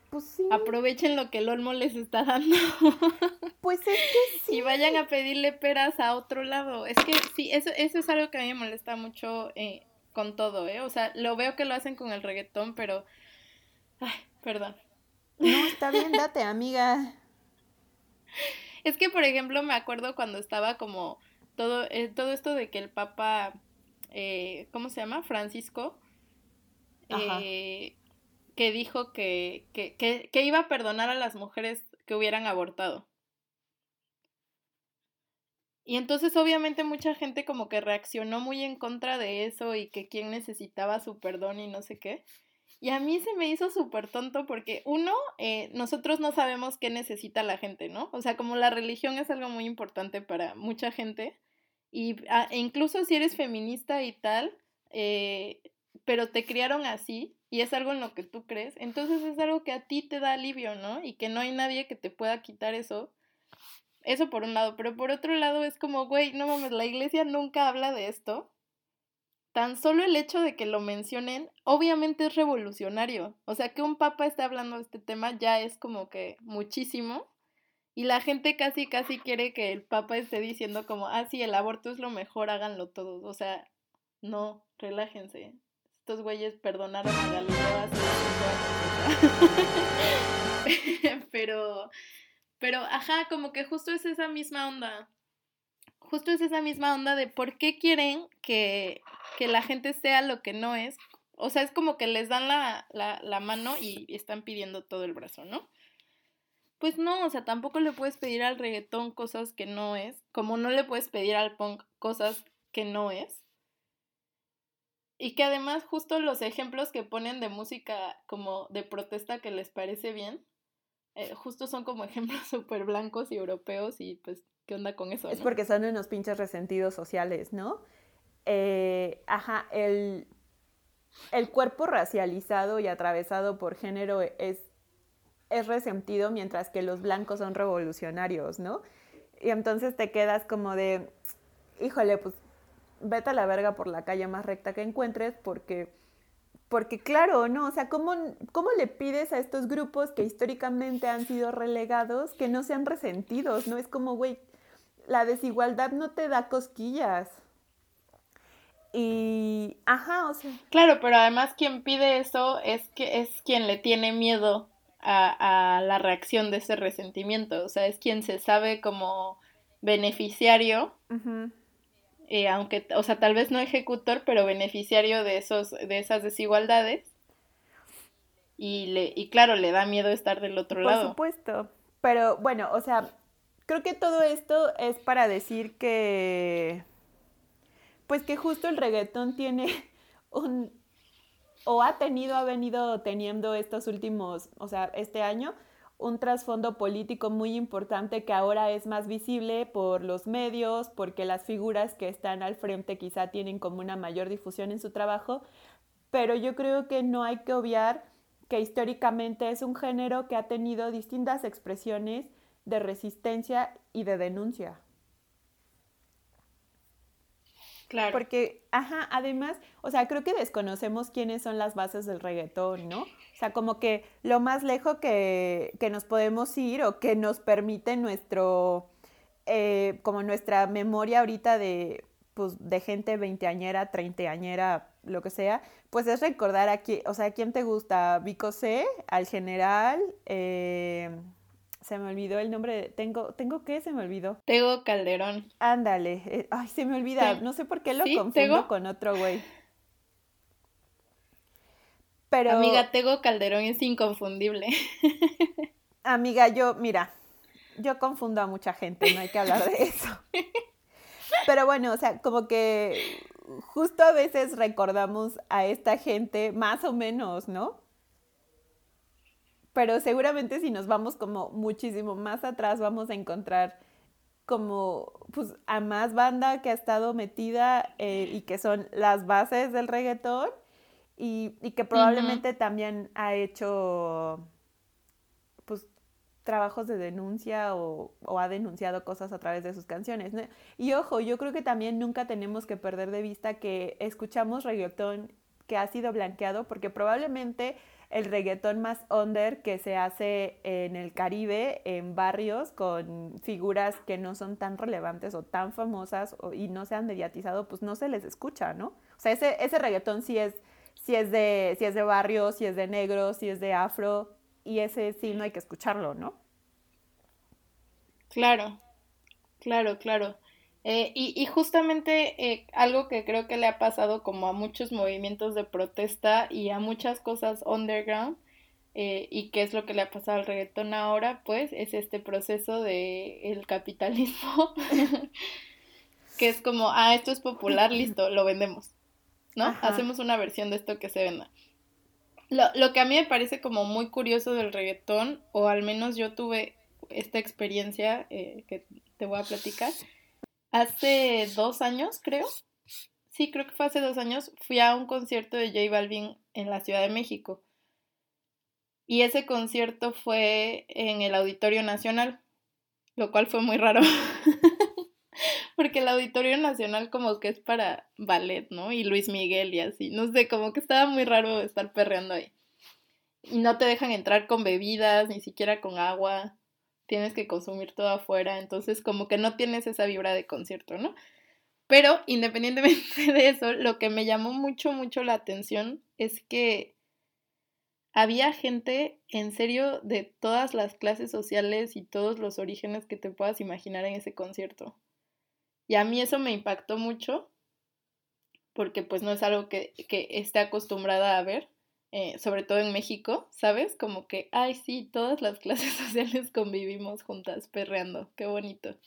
[SPEAKER 1] Pues sí.
[SPEAKER 2] Aprovechen lo que el olmo les está dando. (laughs)
[SPEAKER 1] Pues es que sí.
[SPEAKER 2] Y vayan a pedirle peras a otro lado. Es que sí, eso, eso es algo que a mí me molesta mucho eh, con todo, ¿eh? O sea, lo veo que lo hacen con el reggaetón, pero... Ay, perdón.
[SPEAKER 1] No, está bien, date, amiga. (laughs)
[SPEAKER 2] Es que, por ejemplo, me acuerdo cuando estaba como todo, eh, todo esto de que el Papa, eh, ¿cómo se llama? Francisco, eh, que dijo que, que, que, que iba a perdonar a las mujeres que hubieran abortado. Y entonces obviamente mucha gente como que reaccionó muy en contra de eso y que quien necesitaba su perdón y no sé qué. Y a mí se me hizo súper tonto porque, uno, eh, nosotros no sabemos qué necesita la gente, ¿no? O sea, como la religión es algo muy importante para mucha gente, y ah, e incluso si eres feminista y tal, eh, pero te criaron así y es algo en lo que tú crees, entonces es algo que a ti te da alivio, ¿no? Y que no hay nadie que te pueda quitar eso. Eso por un lado, pero por otro lado es como, güey, no mames, la iglesia nunca habla de esto. Tan solo el hecho de que lo mencionen, obviamente es revolucionario. O sea, que un papa esté hablando de este tema ya es como que muchísimo. Y la gente casi, casi quiere que el papa esté diciendo como, ah, sí, el aborto es lo mejor, háganlo todos. O sea, no, relájense. Estos güeyes perdonaron a Galileo (laughs) pero, pero, ajá, como que justo es esa misma onda. Justo es esa misma onda de por qué quieren que, que la gente sea lo que no es. O sea, es como que les dan la, la, mano y están pidiendo todo el brazo, ¿no? Pues no, o sea, tampoco le puedes pedir al reggaetón cosas que no es, como no le puedes pedir al punk cosas que no es. Y que además justo los ejemplos que ponen de música como de protesta que les parece bien, eh, justo son como ejemplos (laughs) súper blancos y europeos y pues, ¿qué onda con eso?
[SPEAKER 1] Es porque son unos pinches resentidos sociales, ¿no? Eh, ajá, el, el cuerpo racializado y atravesado por género es, es resentido mientras que los blancos son revolucionarios, ¿no? Y entonces te quedas como de, híjole, pues vete a la verga por la calle más recta que encuentres porque, porque claro, ¿no? O sea, ¿cómo, ¿cómo le pides a estos grupos que históricamente han sido relegados que no sean resentidos? ¿No? Es como, güey, la desigualdad no te da cosquillas. Y, ajá, o sea.
[SPEAKER 2] Claro, pero además quien pide eso es que es quien le tiene miedo a, a la reacción de ese resentimiento. O sea, es quien se sabe como beneficiario eh, aunque, o sea, tal vez no ejecutor, pero beneficiario de, esos, de esas desigualdades. Y, le, y claro, le da miedo estar del otro lado.
[SPEAKER 1] Por supuesto. Pero bueno, o sea, creo que todo esto es para decir que, pues que justo el reggaetón tiene (laughs) un, o ha tenido, ha venido teniendo estos últimos, o sea, este año, un trasfondo político muy importante que ahora es más visible por los medios, porque las figuras que están al frente quizá tienen como una mayor difusión en su trabajo, pero yo creo que no hay que obviar que históricamente es un género que ha tenido distintas expresiones de resistencia y de denuncia.
[SPEAKER 2] Claro.
[SPEAKER 1] Porque, ajá, además, o sea, creo que desconocemos quiénes son las bases del reggaetón, ¿no? O sea, como que lo más lejos que, que nos podemos ir o que nos permite nuestro, eh, como nuestra memoria ahorita de, pues, de gente veinteañera, treintañera, lo que sea, pues es recordar aquí, o sea, ¿quién te gusta? Vico C, al general, eh, se me olvidó el nombre. De, tengo, ¿Tengo qué? Se me olvidó.
[SPEAKER 2] Tego Calderón.
[SPEAKER 1] Ándale. Eh, ay, se me olvida. No sé por qué lo confundo con otro güey.
[SPEAKER 2] Pero... Amiga, Tego Calderón es inconfundible. (laughs)
[SPEAKER 1] Amiga, yo, mira, yo confundo a mucha gente, no hay que hablar de eso. (laughs) Pero bueno, o sea, como que justo a veces recordamos a esta gente más o menos, ¿no? pero seguramente si nos vamos como muchísimo más atrás vamos a encontrar como pues a más banda que ha estado metida eh, y que son las bases del reggaetón y, que probablemente también ha hecho pues trabajos de denuncia o, ha denunciado cosas a través de sus canciones. Y ojo, yo creo que también nunca tenemos que perder de vista que escuchamos reggaetón que ha sido blanqueado porque probablemente el reggaetón más under que se hace en el Caribe, en barrios con figuras que no son tan relevantes o tan famosas y no se han mediatizado, pues no se les escucha, ¿no? O sea, ese, ese reggaetón sí es, sí es de, sí es de barrio, sí es de negro, sí es de afro, y ese sí no hay que escucharlo, ¿no?
[SPEAKER 2] Claro, claro, claro. Eh, y, justamente eh, algo que creo que le ha pasado como a muchos movimientos de protesta y a muchas cosas underground, eh, y qué es lo que le ha pasado al reggaetón ahora, pues es este proceso de el capitalismo, (laughs) que es como, ah, esto es popular, (laughs) listo, lo vendemos, ¿no? Hacemos una versión de esto que se venda. Lo, lo que a mí me parece como muy curioso del reggaetón, o al menos yo tuve esta experiencia eh, que te voy a platicar, hace dos años, creo. Sí, creo que fue hace dos años, fui a un concierto de J Balvin en la Ciudad de México. Y ese concierto fue en el Auditorio Nacional, lo cual fue muy raro. (laughs) Porque el Auditorio Nacional como que es para ballet, ¿no? Y Luis Miguel y así. No sé, como que estaba muy raro estar perreando ahí. Y no te dejan entrar con bebidas, ni siquiera con agua. Tienes que consumir todo afuera. Entonces como que no tienes esa vibra de concierto, ¿no? Pero independientemente (laughs) de eso, lo que me llamó mucho, mucho la atención es que había gente, en serio, de todas las clases sociales y todos los orígenes que te puedas imaginar en ese concierto. Y a mí eso me impactó mucho, porque pues no es algo que, que esté acostumbrada a ver, eh, sobre todo en México, ¿sabes? Como que, ay, sí, todas las (laughs) clases sociales convivimos juntas, perreando, qué bonito.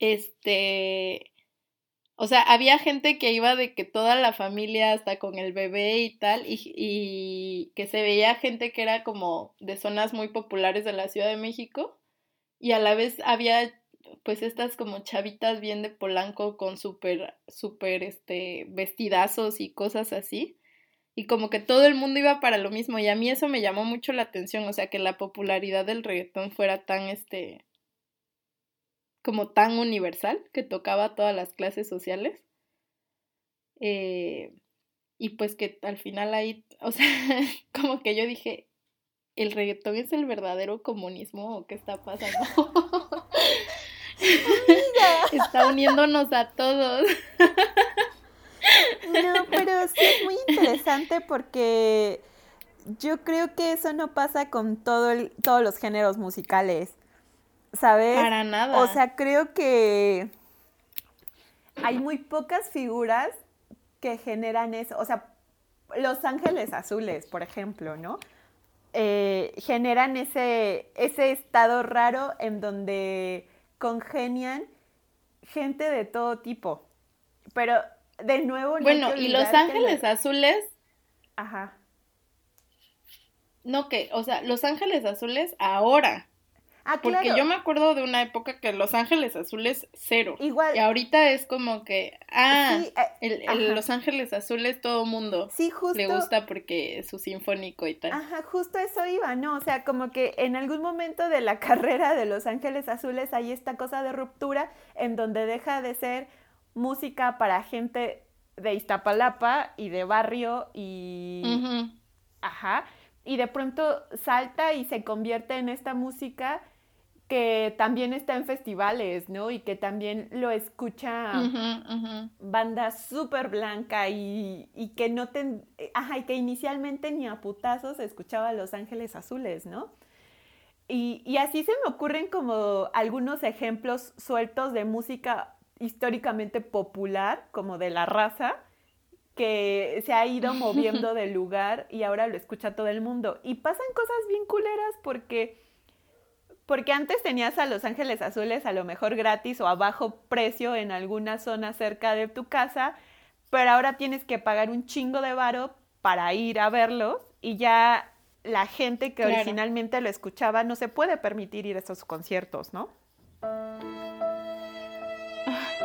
[SPEAKER 2] Este, o sea, había gente que iba de que toda la familia, hasta con el bebé y tal, y, y, que se veía gente que era como de zonas muy populares de la Ciudad de México, y a la vez había pues estas como chavitas bien de Polanco con súper, súper, este, vestidazos y cosas así. Y como que todo el mundo iba para lo mismo. Y a mí eso me llamó mucho la atención. O sea, que la popularidad del reggaetón fuera tan, este, como tan universal, que tocaba a todas las clases sociales. Eh, y pues que al final ahí, (laughs) o sea, como que yo dije, ¿el reggaetón es el verdadero comunismo o qué está pasando? (laughs) (laughs) Está uniéndonos a todos.
[SPEAKER 1] No, pero sí es muy interesante porque yo creo que eso no pasa con todo el, todos los géneros musicales. ¿Sabes?
[SPEAKER 2] Para nada.
[SPEAKER 1] O sea, creo que hay muy pocas figuras que generan eso. O sea, Los Ángeles Azules, por ejemplo, ¿no? Eh, generan ese, ese estado raro en donde congenian gente de todo tipo. Pero de nuevo... No
[SPEAKER 2] bueno, y Los Ángeles Azules...
[SPEAKER 1] Ajá.
[SPEAKER 2] No que, o sea, Los Ángeles Azules ahora.
[SPEAKER 1] Ah,
[SPEAKER 2] Porque yo me acuerdo de una época que Los Ángeles Azules cero.
[SPEAKER 1] Igual.
[SPEAKER 2] Y ahorita es como que, ah, sí, eh, el, Los Ángeles Azules todo mundo
[SPEAKER 1] sí, justo,
[SPEAKER 2] le gusta porque es su sinfónico y tal.
[SPEAKER 1] Ajá, justo eso iba, ¿no? O sea, como que en algún momento de la (laughs) carrera de Los Ángeles Azules hay esta cosa de ruptura en donde deja de ser música para gente de Iztapalapa y de barrio y... Ajá. Y de pronto salta y se convierte en esta música que también está en festivales, ¿no? Y que también lo escucha banda súper blanca y, que no te... Ajá, y que inicialmente ni a putazos escuchaba Los Ángeles Azules, ¿no? Y, y así se me ocurren como algunos ejemplos sueltos de música históricamente popular, como de la raza, que se ha ido (laughs) moviendo del lugar y ahora lo escucha todo el mundo. Y pasan cosas bien culeras porque porque antes tenías a Los Ángeles Azules a lo mejor gratis o a bajo precio en alguna zona cerca de tu casa, pero ahora tienes que pagar un chingo de varo para ir a verlos y ya la gente que originalmente lo escuchaba no se puede permitir ir a esos conciertos, ¿no?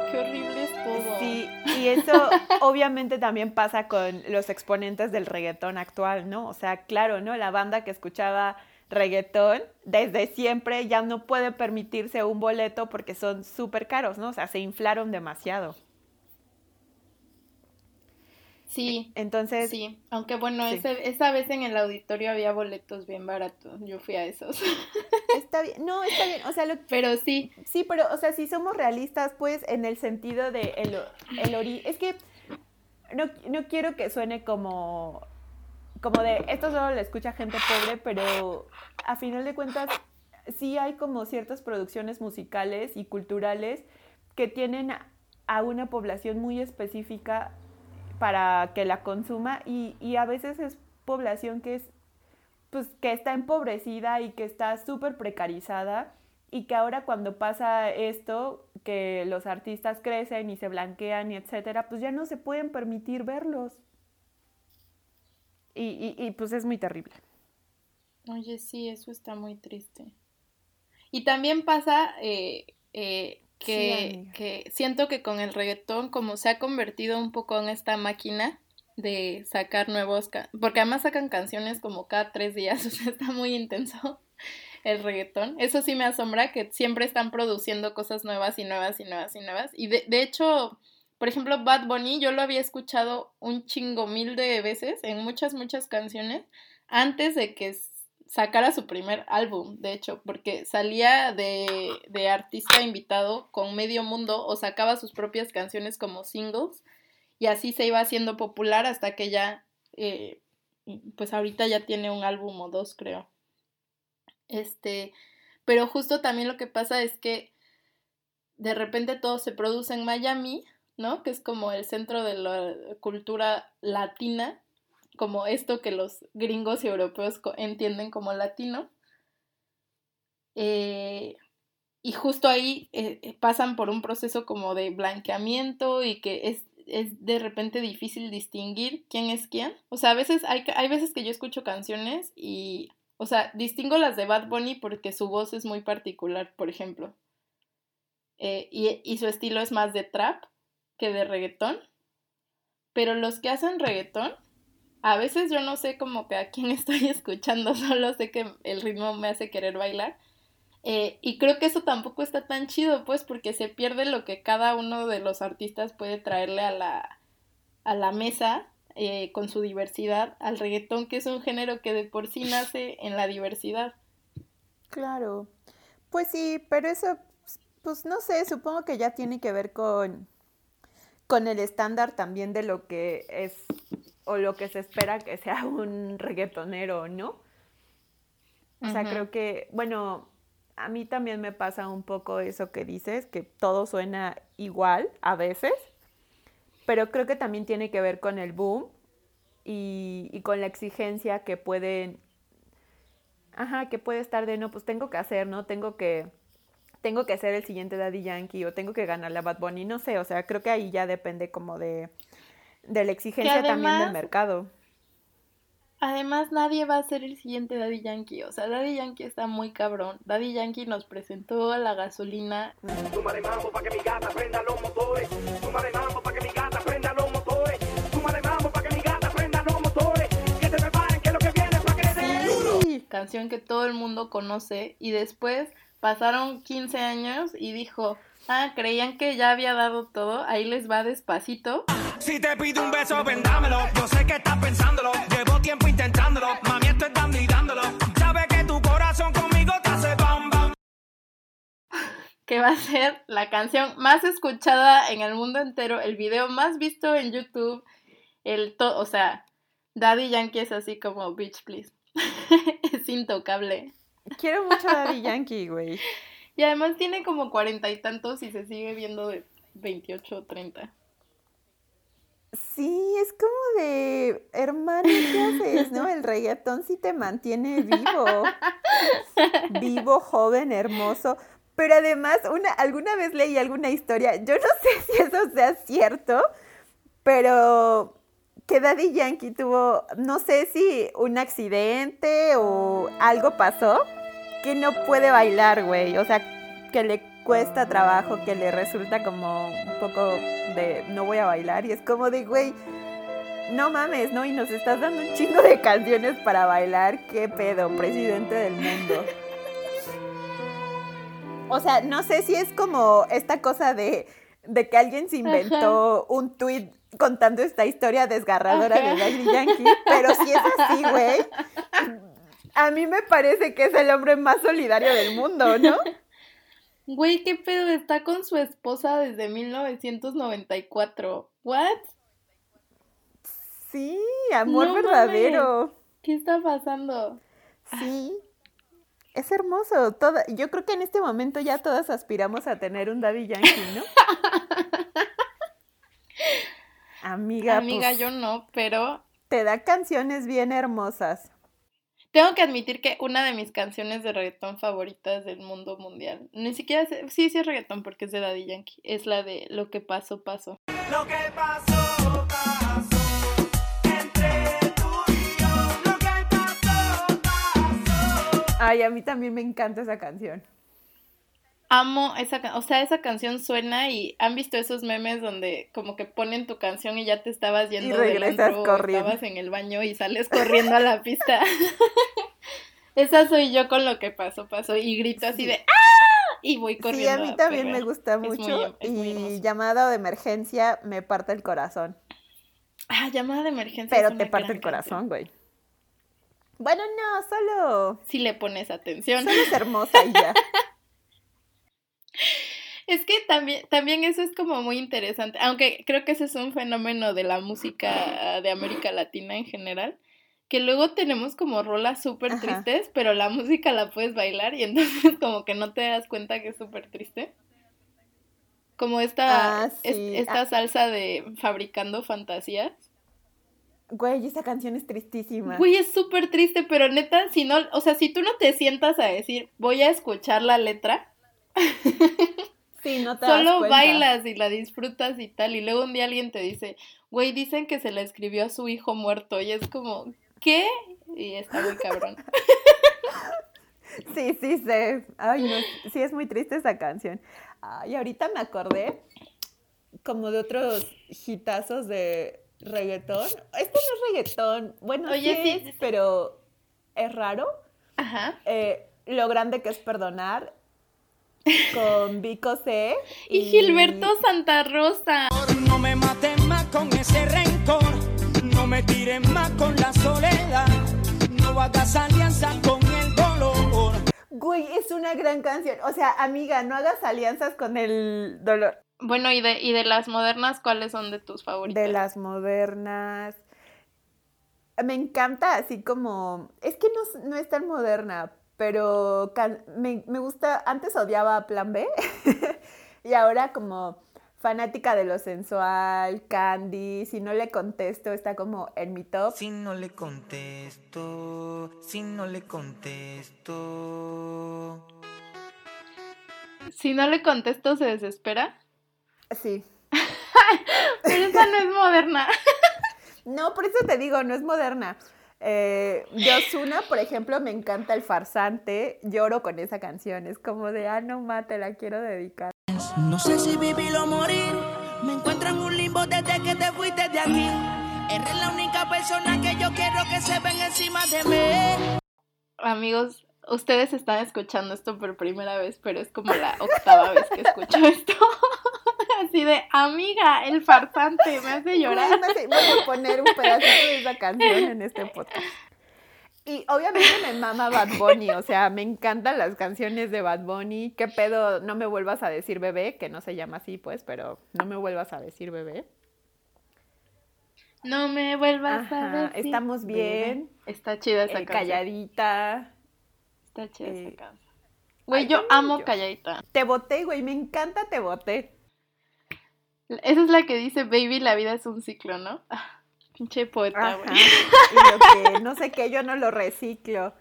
[SPEAKER 2] qué horrible es todo.
[SPEAKER 1] Sí, y eso (laughs) obviamente también pasa con los exponentes del reggaetón actual, ¿no? O sea, claro, ¿no? La banda que escuchaba reggaetón, desde siempre ya no puede permitirse un boleto porque son súper caros, ¿no? O sea, se inflaron demasiado.
[SPEAKER 2] Sí.
[SPEAKER 1] Entonces.
[SPEAKER 2] Sí, aunque bueno, esa vez en el auditorio había boletos bien baratos. Yo fui a esos. (laughs)
[SPEAKER 1] Está bien, no, está bien. O sea, lo,
[SPEAKER 2] pero sí.
[SPEAKER 1] Sí, pero, o sea, si somos realistas, pues, en el sentido de el, el ori Es que no, no quiero que suene como como de esto solo lo escucha gente pobre, pero a final de cuentas sí hay como ciertas producciones musicales y culturales que tienen a una población muy específica para que la consuma y, y a veces es población que es pues que está empobrecida y que está súper precarizada y que ahora cuando pasa esto, que los artistas crecen y se blanquean y etcétera, pues ya no se pueden permitir verlos. Y, y, y pues es muy terrible.
[SPEAKER 2] Oye, sí, eso está muy triste. Y también pasa eh, eh, que, que siento que con el reggaetón, como se ha convertido un poco en esta máquina de sacar nuevos, porque además sacan canciones como cada tres días, (laughs) o sea, está muy intenso el reggaetón. Eso sí me asombra que siempre están produciendo cosas nuevas y nuevas y nuevas y nuevas. Y de, de hecho, por ejemplo, Bad Bunny, yo lo había escuchado un chingo mil de veces en muchas, muchas canciones antes de que sacara su primer álbum, de hecho, porque salía de, de artista invitado con medio mundo o sacaba sus propias canciones como singles y así se iba haciendo popular hasta que ya, eh, pues ahorita ya tiene un álbum o dos, creo. Este, pero justo también lo que pasa es que de repente todo se produce en Miami, ¿no? Que es como el centro de la cultura latina, como esto que los gringos y europeos entienden como latino. Eh, y justo ahí eh, eh, pasan por un proceso como de blanqueamiento y que es, es de repente difícil distinguir quién es quién. O sea, a veces hay, hay veces que yo escucho canciones y, o sea, distingo las de Bad Bunny porque su voz es muy particular, por ejemplo. Y, y su estilo es más de trap que de reggaetón. Pero los que hacen reggaetón, a veces yo no sé como que a quién (laughs) estoy escuchando, solo sé que el ritmo me hace querer bailar. Eh, y creo que eso tampoco está tan chido, pues, porque se pierde lo que cada uno de los artistas puede traerle a la, a la mesa eh, con su diversidad al reggaetón, que es un género que de por sí nace en la diversidad.
[SPEAKER 1] Claro. Pues sí, pero eso, pues no sé, supongo que ya tiene que ver con, con el estándar también de lo que es o lo que se espera que sea un reggaetonero, ¿no? O sea, creo que, bueno, a mí también me pasa un poco eso que dices, que todo suena igual a veces, pero creo que también tiene que ver con el boom y, y con la exigencia que pueden, ajá, que puede estar de, no, pues tengo que hacer, ¿no? Tengo que, tengo que ser el siguiente Daddy Yankee o tengo que ganarle a Bad Bunny, no sé, o sea, creo que ahí ya depende como de, de la exigencia también del mercado.
[SPEAKER 2] Además, nadie va a ser el siguiente Daddy Yankee. O sea, Daddy Yankee está muy cabrón. Daddy Yankee nos presentó la gasolina.
[SPEAKER 3] Súmale mambo pa' que mi gata prenda los motores. Súmale mambo pa' que mi gata prenda los motores. Súmale mambo pa' que mi gata prenda los motores. Que se preparen que lo que viene es pa' que le den.
[SPEAKER 1] Sí.
[SPEAKER 2] canción que todo el mundo conoce y después pasaron 15 años y dijo, ah, creían que ya había dado todo, ahí les va despacito.
[SPEAKER 3] Si te pido un beso, vendámelo. Yo sé que estás pensándolo. Llevo tiempo intentándolo. Mami, esto es dando y dándolo. Sabes que tu corazón conmigo te hace bam bam.
[SPEAKER 2] que va a ser la canción más escuchada en el mundo entero, el video más visto en YouTube, el to o sea, Daddy Yankee es así como Bitch Please. (laughs) es intocable.
[SPEAKER 1] Quiero mucho a Daddy Yankee, güey.
[SPEAKER 2] Y además tiene como cuarenta y tantos y se sigue viendo de 28 o 30.
[SPEAKER 1] Sí, es como de, hermano, ¿qué (laughs) haces? ¿No? El reggaetón sí te mantiene vivo. (laughs) Vivo, joven, hermoso. Pero además, una, alguna vez leí alguna historia, yo no sé si eso sea cierto, pero que Daddy Yankee tuvo, no sé si un accidente o algo pasó, que no puede bailar, güey. O sea, que le cuesta trabajo, que le resulta como un poco de no voy a bailar. Y es como de, güey, no mames, ¿no? Y nos estás dando un chingo de canciones para bailar. ¿Qué pedo, presidente del mundo? (laughs) O sea, no sé si es como esta cosa de, de que alguien se inventó un tweet contando esta historia desgarradora
[SPEAKER 2] Ajá.
[SPEAKER 1] de Daddy Yankee, pero si es así, güey, (laughs) a mí me parece que es el hombre más solidario del mundo, ¿no? (laughs)
[SPEAKER 2] Güey, ¿qué pedo? Está con su esposa desde 1994. ¿What?
[SPEAKER 1] Sí, amor
[SPEAKER 2] No
[SPEAKER 1] verdadero.
[SPEAKER 2] ¿Qué está pasando?
[SPEAKER 1] Sí. Es hermoso. Toda, yo creo que en este momento ya todas aspiramos a tener un Daddy Yankee, ¿no? (laughs) Amiga,
[SPEAKER 2] Amiga,
[SPEAKER 1] pues,
[SPEAKER 2] yo no, pero
[SPEAKER 1] te da canciones bien hermosas.
[SPEAKER 2] Tengo que admitir que una de mis canciones de reggaetón favoritas del mundo mundial, ni siquiera sé, sí, sí es reggaetón porque es de Daddy Yankee, es la de Lo que pasó, pasó.
[SPEAKER 3] Lo que pasó, pasó.
[SPEAKER 1] Ay, a mí también me encanta esa canción.
[SPEAKER 2] Amo esa canción, o sea, esa canción suena y han visto esos memes donde como que ponen tu canción y ya te estabas yendo del
[SPEAKER 1] regresas
[SPEAKER 2] antro,
[SPEAKER 1] corriendo.
[SPEAKER 2] estabas en el baño y sales corriendo a la pista. (laughs) Esa soy yo con lo que pasó, pasó y grito así de ¡ah! y voy corriendo.
[SPEAKER 1] Sí, a mí también me gusta mucho.
[SPEAKER 2] es muy
[SPEAKER 1] y llamada de emergencia me parte el corazón.
[SPEAKER 2] Ah, llamada de emergencia.
[SPEAKER 1] Pero te parte el corazón, güey. Bueno, no, solo.
[SPEAKER 2] Si le pones atención.
[SPEAKER 1] Solo es hermosa y ya. (laughs)
[SPEAKER 2] Es que también, también eso es como muy interesante, aunque creo que ese es un fenómeno de la música de América Latina en general, que luego tenemos como rolas súper tristes, pero la música la puedes bailar y entonces (laughs) como que no te das cuenta que es súper triste. Como esta,
[SPEAKER 1] Ah,
[SPEAKER 2] es- esta
[SPEAKER 1] Ah.
[SPEAKER 2] salsa de fabricando fantasías.
[SPEAKER 1] Güey, esa canción es tristísima.
[SPEAKER 2] Güey, es súper triste, pero neta, si no, o sea, si tú no te sientas a decir, voy a escuchar la letra, (laughs)
[SPEAKER 1] Sí, no te das
[SPEAKER 2] Solo bailas y la disfrutas y tal, y luego un día alguien te dice, güey, dicen que se la escribió a su hijo muerto, y es como, ¿qué? Y está muy cabrón. (laughs)
[SPEAKER 1] Sí, sí, sé. Ay, no, sí es muy triste esa canción. Ay, ahorita me acordé como de otros hitazos de reggaetón. Este no es reggaetón. Bueno,
[SPEAKER 2] Oye,
[SPEAKER 1] sí. pero es raro.
[SPEAKER 2] Ajá.
[SPEAKER 1] Eh, lo grande que es perdonar con Vico C.
[SPEAKER 2] Y Gilberto Santa Rosa.
[SPEAKER 3] No me mates más con ese rencor, no me tires más con la soledad, no hagas alianza con el dolor.
[SPEAKER 1] Güey, es una gran canción. O sea, amiga, no hagas alianzas con el dolor.
[SPEAKER 2] Bueno, y de, y de las modernas, ¿cuáles son de tus favoritas?
[SPEAKER 1] De las modernas. Me encanta así como... Es que no, no es tan moderna, pero me, me gusta... Antes odiaba a Plan B (laughs) y ahora como fanática de lo sensual, Candy, si no le contesto está como en mi top.
[SPEAKER 4] Si no le contesto, si no le contesto.
[SPEAKER 2] Si no le contesto, se desespera.
[SPEAKER 1] Sí. (laughs)
[SPEAKER 2] Pero esa no es moderna. (laughs)
[SPEAKER 1] No, por eso te digo, no es moderna. Eh, de por ejemplo, me encanta el farsante. Lloro con esa canción. Es como de, ah, no mate, la quiero dedicar.
[SPEAKER 3] No sé si vivir o morir, me encuentro en un limbo desde que te fuiste de aquí. Eres la única persona que yo quiero que se ven encima de mí.
[SPEAKER 2] Amigos, ustedes están escuchando esto por primera vez, pero es como la octava vez que escucho esto. (laughs) Así de, amiga, el farsante me hace llorar.
[SPEAKER 1] Voy a poner un pedacito de esa canción en este podcast. Y obviamente me mama Bad Bunny, o sea, me encantan las canciones de Bad Bunny. ¿Qué pedo? No me vuelvas a decir bebé, que no se llama así, pues, pero no me vuelvas a decir bebé.
[SPEAKER 2] No me vuelvas
[SPEAKER 1] Ajá,
[SPEAKER 2] a decir.
[SPEAKER 1] estamos bien.
[SPEAKER 2] Está chida esa
[SPEAKER 1] Eh,
[SPEAKER 2] canción.
[SPEAKER 1] calladita.
[SPEAKER 2] Está chida
[SPEAKER 1] Eh,
[SPEAKER 2] esa canción. Güey, yo amo
[SPEAKER 1] yo.
[SPEAKER 2] Calladita.
[SPEAKER 1] Te boté, güey, me encanta Te boté.
[SPEAKER 2] Esa es la que dice, baby, la vida es un ciclo, ¿no? Ah, pinche poeta, güey.
[SPEAKER 1] Y lo que no sé qué, yo no lo reciclo.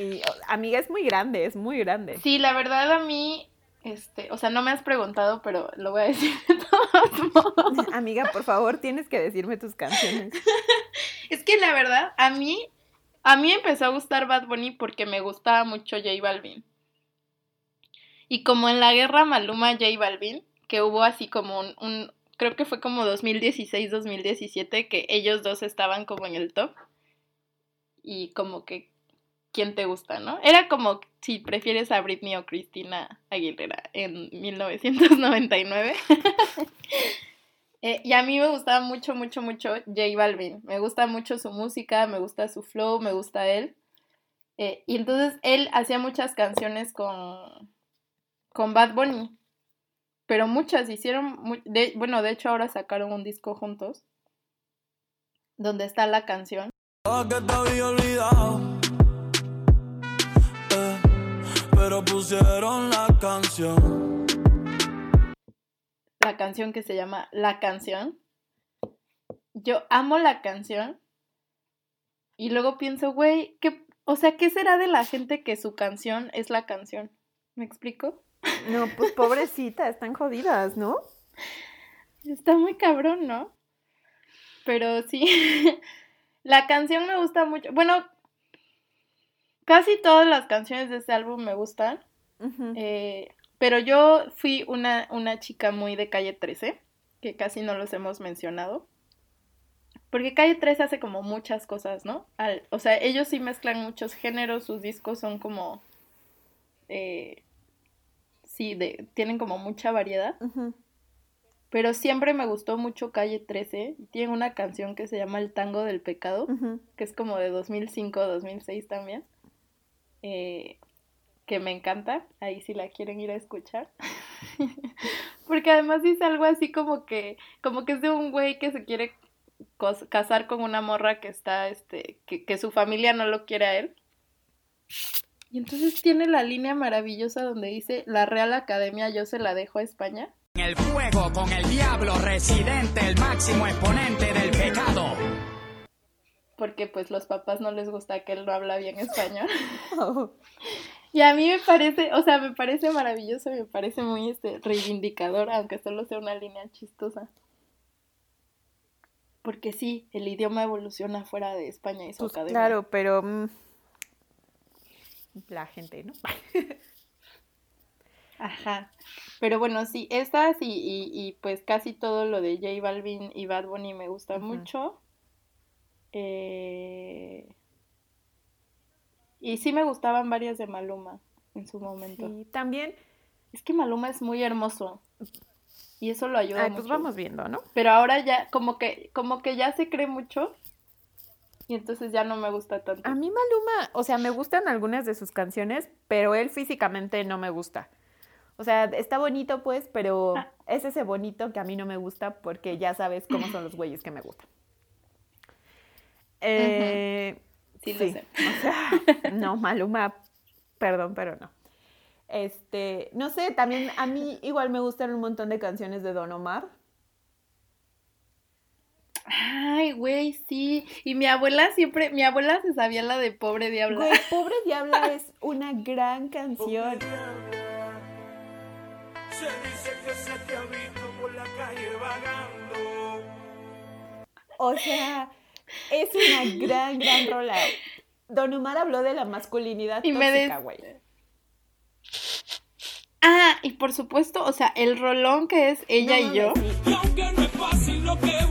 [SPEAKER 1] Y, amiga, es muy grande, es muy grande.
[SPEAKER 2] Sí, la verdad a mí, este, o sea, no me has preguntado, pero lo voy a decir de todos (laughs) modos.
[SPEAKER 1] Amiga, por favor, tienes que decirme tus canciones.
[SPEAKER 2] Es que la verdad, a mí, a mí empezó a gustar Bad Bunny porque me gustaba mucho J Balvin. Y como en la guerra Maluma J Balvin, que hubo así como un, creo que fue como 2016-2017, que ellos dos estaban como en el top. Y como que, ¿quién te gusta, no? Era como si prefieres a Britney o Cristina Aguilera en 1999. (laughs) Eh, y a mí me gustaba mucho, mucho, mucho J Balvin. Me gusta mucho su música, me gusta su flow, me gusta él. Eh, y entonces él hacía muchas canciones con, con Bad Bunny. Pero muchas hicieron, de- bueno, de hecho ahora sacaron un disco juntos. Donde está la canción.
[SPEAKER 5] Que te había olvidado. Eh, pero pusieron la canción.
[SPEAKER 2] la canción que se llama La canción. Yo amo la canción. Y luego pienso, güey, ¿qué, o sea, ¿qué será de la gente que su canción es la canción? ¿Me explico?
[SPEAKER 1] No, pues pobrecita, están jodidas, ¿no?
[SPEAKER 2] Está muy cabrón, ¿no? Pero sí, (laughs) la canción me gusta mucho. Bueno, casi todas las canciones de este álbum me gustan. Eh, pero yo fui una, una chica muy de calle 13, que casi no los hemos mencionado. Porque calle 13 hace como muchas cosas, ¿no? Al- o sea, ellos sí mezclan muchos géneros, sus discos son como. eh, sí, de, tienen como mucha variedad. Pero siempre me gustó mucho Calle 13. y Tiene una canción que se llama El Tango del Pecado, que es como de 2005, 2006 también. eh, que me encanta. Ahí si la quieren ir a escuchar. (laughs) Porque además dice algo así como que, como que es de un güey que se quiere casar con una morra que está, este, que, que su familia no lo quiere a él. Y entonces tiene la línea maravillosa donde dice, la Real Academia yo se la dejo a España.
[SPEAKER 3] En el fuego con el diablo residente, el máximo exponente del pecado.
[SPEAKER 2] porque pues los papás no les gusta que él no habla bien español. (laughs)
[SPEAKER 1] Oh.
[SPEAKER 2] Y a mí me parece, o sea, me parece maravilloso, me parece muy este reivindicador, aunque solo sea una línea chistosa. Porque sí, el idioma evoluciona fuera de España y su
[SPEAKER 1] Pues
[SPEAKER 2] academia.
[SPEAKER 1] claro, pero mm, la gente, ¿no?
[SPEAKER 2] Ajá. Pero bueno, sí, estas y, y, y, pues casi todo lo de J Balvin y Bad Bunny me gusta mucho. Eh, Y sí me gustaban varias de Maluma en su momento.
[SPEAKER 1] Sí, también,
[SPEAKER 2] Es que Maluma es muy hermoso. Y eso lo ayuda
[SPEAKER 1] ay,
[SPEAKER 2] mucho.
[SPEAKER 1] pues vamos viendo, ¿no?
[SPEAKER 2] Pero ahora ya, como que, como que ya se cree mucho. Y entonces ya no me gusta tanto.
[SPEAKER 1] A mí Maluma, o sea, me gustan algunas de sus canciones, pero él físicamente no me gusta. O sea, está bonito pues, pero
[SPEAKER 2] Ah.
[SPEAKER 1] es ese bonito que a mí no me gusta porque ya sabes cómo son los güeyes que me gustan. Eh,
[SPEAKER 2] Sí, lo sé.
[SPEAKER 1] o sea, (laughs) no, Maluma, perdón, pero no. Este, no sé, también a mí igual me gustan un montón de canciones de Don Omar.
[SPEAKER 2] Ay, güey, sí. Y mi abuela siempre, mi abuela se sabía la de pobre diabla.
[SPEAKER 1] Güey, Pobre Diabla (laughs) es una gran canción.
[SPEAKER 5] Se dice que se te ha visto por la calle vagando.
[SPEAKER 1] O sea, es una gran, gran rola. Don Omar habló de la masculinidad
[SPEAKER 2] Y me
[SPEAKER 1] tóxica,
[SPEAKER 2] des-
[SPEAKER 1] güey.
[SPEAKER 2] Ah, y por supuesto, o sea, el rolón que es ella
[SPEAKER 1] No
[SPEAKER 2] y yo.
[SPEAKER 1] mames, sí.
[SPEAKER 5] Y aunque no es fácil lo que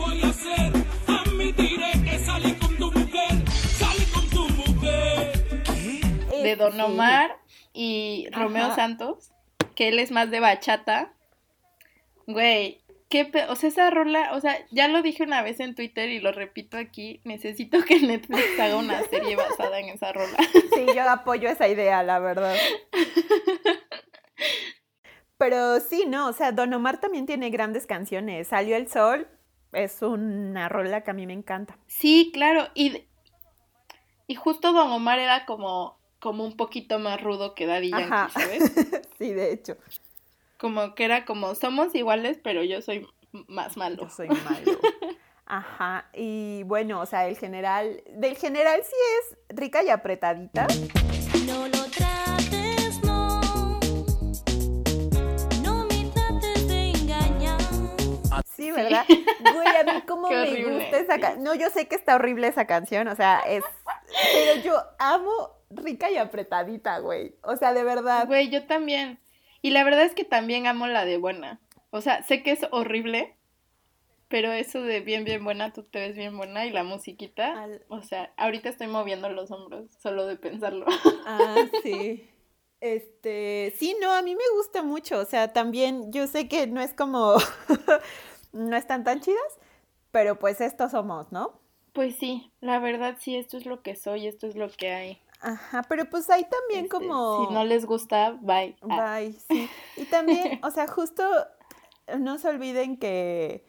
[SPEAKER 2] de Don
[SPEAKER 1] sí.
[SPEAKER 2] Omar y Romeo
[SPEAKER 1] Ajá.
[SPEAKER 2] Santos, que él es más de bachata. Güey, qué pe- o sea, esa rola, o sea, ya lo dije una vez en Twitter y lo repito aquí, necesito que Netflix haga una serie basada en esa rola. (laughs)
[SPEAKER 1] Sí, yo apoyo esa idea, la verdad. Pero sí, no, o sea, Don Omar también tiene grandes canciones. Salió el sol, es una rola que a mí me encanta.
[SPEAKER 2] Sí, claro, y, y justo Don Omar era como, como un poquito más rudo que Daddy Yankee,
[SPEAKER 1] Ajá.
[SPEAKER 2] ¿sabes? (laughs)
[SPEAKER 1] Sí, de hecho,
[SPEAKER 2] Como que era como, somos iguales, pero yo soy más malo.
[SPEAKER 1] yo soy malo. (laughs) Ajá, y bueno, o sea, el general, del general sí es rica y apretadita.
[SPEAKER 6] No lo trates, no. No me trates de engañar.
[SPEAKER 1] Sí, ¿verdad? Güey, a mí (laughs) cómo
[SPEAKER 2] Qué
[SPEAKER 1] me
[SPEAKER 2] horrible,
[SPEAKER 1] gusta esa
[SPEAKER 2] sí.
[SPEAKER 1] canción. No, yo sé que está horrible esa canción, o sea, es... Pero yo amo rica y apretadita, güey. O sea, de verdad.
[SPEAKER 2] Güey, yo también. Y la verdad es que también amo la de buena. O sea, sé que es horrible, pero eso de bien, bien buena, tú te ves bien buena y la musiquita,
[SPEAKER 1] Al-
[SPEAKER 2] o sea, ahorita estoy moviendo los hombros solo de pensarlo. (laughs)
[SPEAKER 1] Ah, sí. Este, sí, no, a mí me gusta mucho. O sea, también yo sé que no es como, (laughs) no están tan chidas, pero pues estos somos, ¿no?
[SPEAKER 2] Pues sí, la verdad sí, esto es lo que soy, esto es lo que hay.
[SPEAKER 1] Ajá, pero pues hay también
[SPEAKER 2] Este,
[SPEAKER 1] como...
[SPEAKER 2] Si no les gusta, bye. Ah,
[SPEAKER 1] Bye, sí. Y también, (laughs) o sea, justo no se olviden que,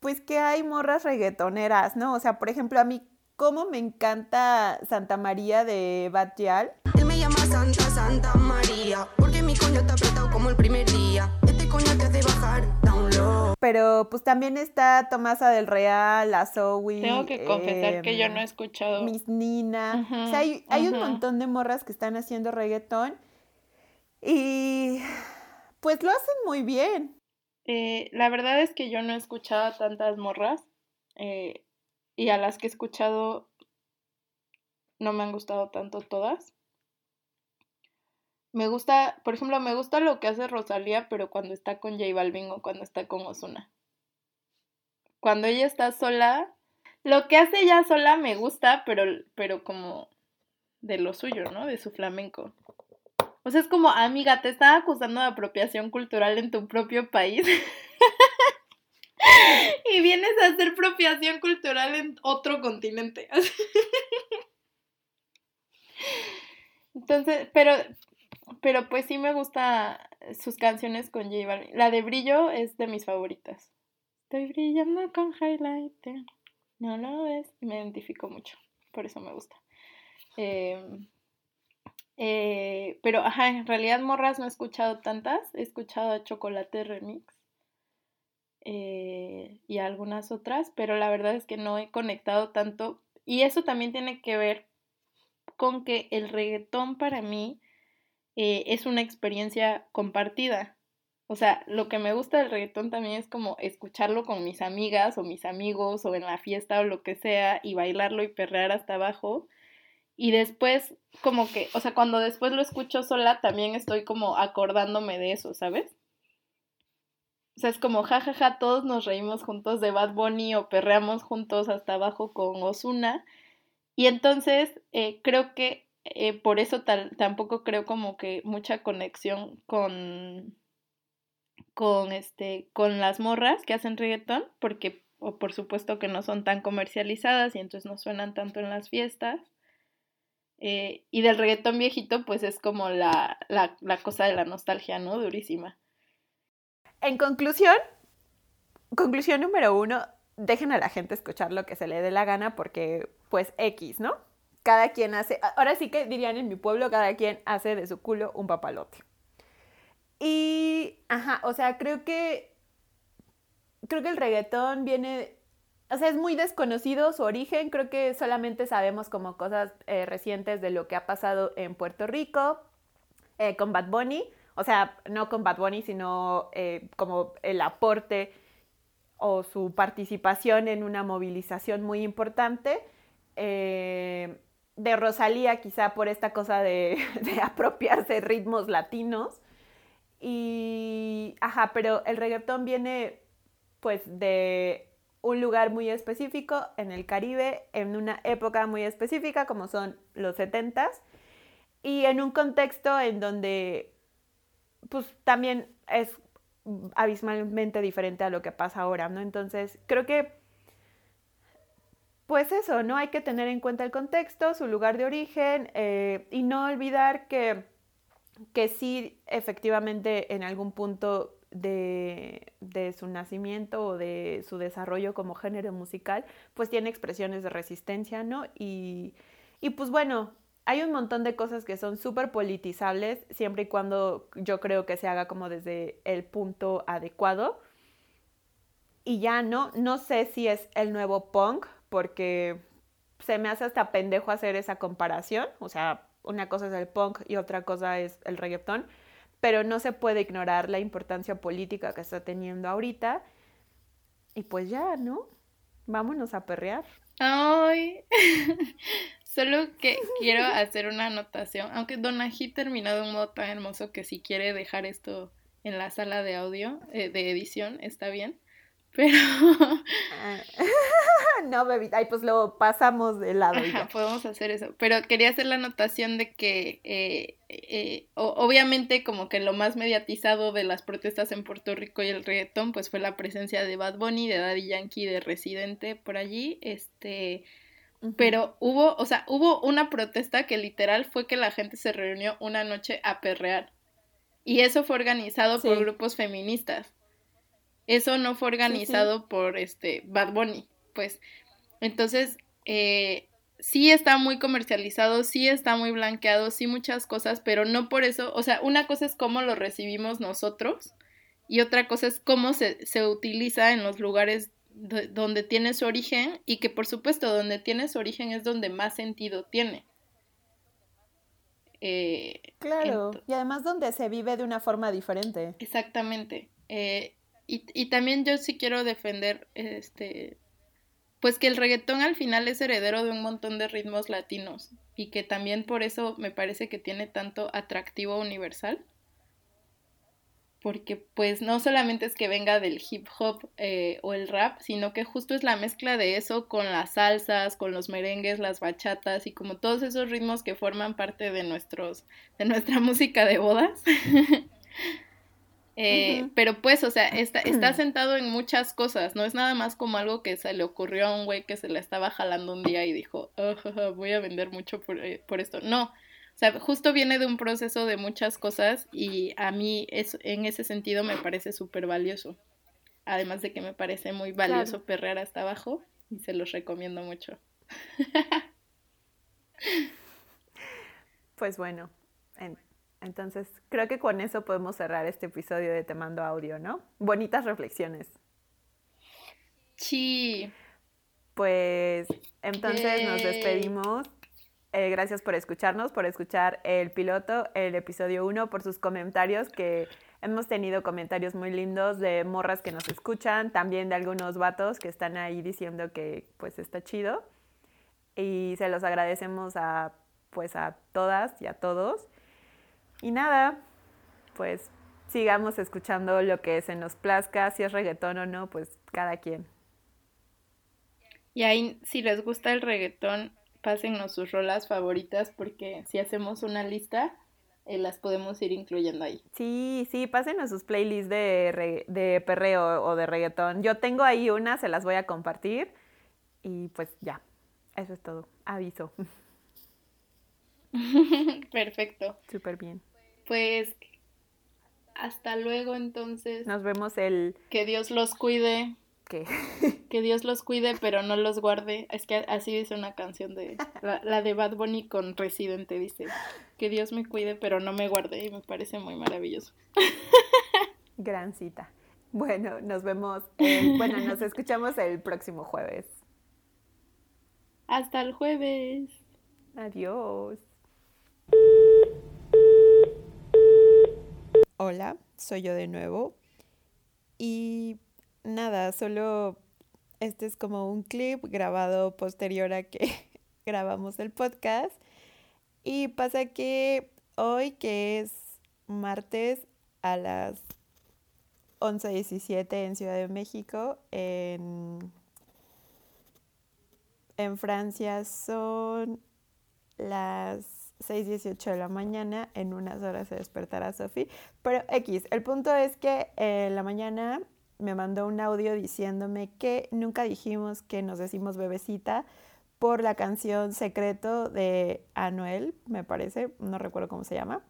[SPEAKER 1] pues que hay morras reggaetoneras, ¿no? O sea, por ejemplo, a mí, cómo me encanta Santa María de Bad Gyal.
[SPEAKER 7] Él me llama Santa, Santa María, porque mi coño está apretado como el primer día. Coño te hace bajar, down low.
[SPEAKER 1] Pero pues también está Tomasa del Real, la Zoe.
[SPEAKER 2] Tengo que confesar que yo no he
[SPEAKER 1] em,
[SPEAKER 2] escuchado.
[SPEAKER 1] Miss Nina. O sea, hay, hay un montón de morras que están haciendo reggaetón. Y pues lo hacen muy bien.
[SPEAKER 2] Eh, la verdad es que yo no he escuchado a tantas morras eh, y a las que he escuchado no me han gustado tanto todas. Me gusta, por ejemplo, me gusta lo que hace Rosalía, pero cuando está con J Balvin o cuando está con Ozuna. Cuando ella está sola, lo que hace ella sola me gusta, pero, pero como de lo suyo, ¿no? De su flamenco. O sea, es como, amiga, te están acusando de apropiación cultural en tu propio país. (laughs) y vienes a hacer apropiación cultural en otro continente. (laughs) Entonces, pero, pero pues sí me gusta sus canciones con J Balvin. La de Brillo es de mis favoritas. Estoy brillando con highlighter. No lo ves. Me identifico mucho. Por eso me gusta. Eh, eh, pero, ajá, en realidad morras no he escuchado tantas. He escuchado a Chocolate Remix. eh, y algunas otras, pero la verdad es que no he conectado tanto. Y eso también tiene que ver con que el reggaetón para mí eh, es una experiencia compartida. O sea, lo que me gusta del reggaetón también es como escucharlo con mis amigas o mis amigos o en la fiesta o lo que sea y bailarlo y perrear hasta abajo. Y después, como que, o sea, cuando después lo escucho sola, también estoy como acordándome de eso, ¿sabes? O sea, es como, jajaja, ja, ja, todos nos reímos juntos de Bad Bunny o perreamos juntos hasta abajo con Osuna. Y entonces, eh, creo que eh, por eso tampoco creo como que mucha conexión con, con, este, con las morras que hacen reggaetón, porque o por supuesto que no son tan comercializadas y entonces no suenan tanto en las fiestas. Eh, y del reggaetón viejito, pues es como la, la, la cosa de la nostalgia, ¿no? Durísima.
[SPEAKER 1] En conclusión, conclusión número uno, dejen a la gente escuchar lo que se le dé la gana porque, pues, X, ¿no? Cada quien hace, ahora sí que dirían en mi pueblo, cada quien hace de su culo un papalote. Y, ajá, o sea, creo que, creo que el reggaetón viene, o sea, es muy desconocido su origen, creo que solamente sabemos como cosas eh, recientes de lo que ha pasado en Puerto Rico eh, con Bad Bunny, o sea, no con Bad Bunny, sino eh, como el aporte o su participación en una movilización muy importante. Eh, de Rosalía, quizá por esta cosa (laughs) de, apropiarse ritmos latinos. Y, ajá, pero el reggaetón viene pues de un lugar muy específico en el Caribe, en una época muy específica como son los 70s, y en un contexto en donde pues también es abismalmente diferente a lo que pasa ahora, ¿no? Entonces, creo que, pues eso, ¿no? Hay que tener en cuenta el contexto, su lugar de origen eh, y no olvidar que, que sí, efectivamente, en algún punto de, de, su nacimiento o de su desarrollo como género musical, pues tiene expresiones de resistencia, ¿no? Y, y pues bueno, hay un montón de cosas que son súper politizables, siempre y cuando yo creo que se haga como desde el punto adecuado. Y ya no, no sé si es el nuevo punk, porque se me hace hasta pendejo hacer esa comparación. O sea, una cosa es el punk y otra cosa es el reggaetón, pero no se puede ignorar la importancia política que está teniendo ahorita. Y pues ya, ¿no? Vámonos a perrear.
[SPEAKER 2] Ay, (laughs) Solo que quiero hacer una anotación, aunque Donají terminó de un modo tan hermoso que si quiere dejar esto en la sala de audio, eh, de edición, está bien. Pero. (laughs)
[SPEAKER 1] no, bebita, ay, pues lo pasamos de lado.
[SPEAKER 2] Ajá, podemos hacer eso. Pero quería hacer la anotación de que, eh, eh, obviamente, como que lo más mediatizado de las protestas en Puerto Rico y el reggaetón, pues fue la presencia de Bad Bunny, de Daddy Yankee, de Residente por allí. Este pero hubo, o sea, hubo una protesta que literal fue que la gente se reunió una noche a perrear. Y eso fue organizado sí. por grupos feministas. Eso no fue organizado por este Bad Bunny, pues. Entonces, eh, sí está muy comercializado, sí está muy blanqueado, sí muchas cosas, pero no por eso, o sea, una cosa es cómo lo recibimos nosotros y otra cosa es cómo se, se utiliza en los lugares donde tiene su origen y que por supuesto donde tiene su origen es donde más sentido tiene.
[SPEAKER 1] Eh, claro, y además donde se vive de una forma diferente.
[SPEAKER 2] Exactamente. Eh, y, y, también yo sí quiero defender este pues que el reggaetón al final es heredero de un montón de ritmos latinos y que también por eso me parece que tiene tanto atractivo universal. Porque pues no solamente es que venga del hip hop eh, o el rap, sino que justo es la mezcla de eso con las salsas, con los merengues, las bachatas y como todos esos ritmos que forman parte de nuestros, de nuestra (laughs) música de bodas. (laughs) Eh. Pero pues, o sea, está, está (clears throat) sentado en muchas cosas, no es nada más como algo que se le ocurrió a un güey que se la estaba jalando un día y dijo, "Ah, jaja, voy a vender mucho por, eh, por esto. No, o sea, justo viene de un proceso de muchas cosas y a mí es, en ese sentido me parece súper valioso. Además de que me parece muy valioso
[SPEAKER 1] Claro.
[SPEAKER 2] perrear hasta abajo y se los recomiendo mucho. (laughs)
[SPEAKER 1] Pues bueno, en- entonces creo que con eso podemos cerrar este episodio de Te Mando Audio, ¿no? Bonitas reflexiones.
[SPEAKER 2] Sí,
[SPEAKER 1] Pues entonces nos despedimos. Eh, gracias por escucharnos, por escuchar el piloto, el episodio 1, por sus comentarios, que hemos tenido comentarios muy lindos de morras que nos escuchan, también de algunos vatos que están ahí diciendo que pues está chido. Y se los agradecemos a pues a todas y a todos. Y nada, pues sigamos escuchando lo que se nos plazca, si es reggaetón o no, pues cada quien.
[SPEAKER 2] y ahí si les gusta el reggaetón, pásennos sus rolas favoritas porque si hacemos una lista, eh, las podemos ir incluyendo ahí.
[SPEAKER 1] Sí, sí, pásenos sus playlists de, re- de perreo o de reggaetón. Yo tengo ahí una, se las voy a compartir. Y pues ya, eso es todo. Aviso. (laughs) (laughs)
[SPEAKER 2] Perfecto.
[SPEAKER 1] Súper bien.
[SPEAKER 2] Pues hasta luego entonces.
[SPEAKER 1] Nos vemos el
[SPEAKER 2] Que Dios los cuide,
[SPEAKER 1] que (laughs)
[SPEAKER 2] que Dios los cuide, pero no los guarde. Es que así dice una canción de la, la de Bad Bunny con Residente dice, que Dios me cuide, pero no me guarde y me parece muy maravilloso. (laughs)
[SPEAKER 1] gran cita. Bueno, nos vemos, el- bueno, nos escuchamos el próximo jueves.
[SPEAKER 2] Hasta el jueves.
[SPEAKER 1] Adiós. Hola, soy yo de nuevo. Y nada, solo este es como un clip grabado posterior a que (laughs) grabamos el podcast. Y pasa que hoy, que es martes a las 11.17 en Ciudad de México, en, en Francia son las 6.18 de la mañana, en unas horas se despertará Sofi. Pero X, el punto es que eh, la mañana me mandó un audio diciéndome que nunca dijimos que nos decimos bebecita por la canción Secreto de Anuel, me parece, no recuerdo cómo se llama.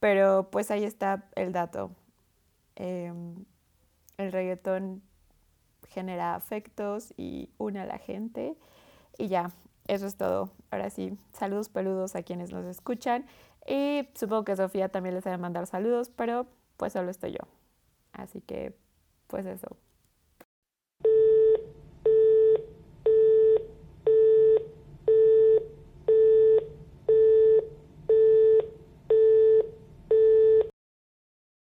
[SPEAKER 1] Pero pues ahí está el dato. Em, el reggaetón genera afectos y une a la gente. Y ya, eso es todo. Ahora sí, saludos peludos a quienes nos escuchan. Y supongo que Sofía también les ha de mandar saludos, pero pues solo estoy yo. Así que, pues eso.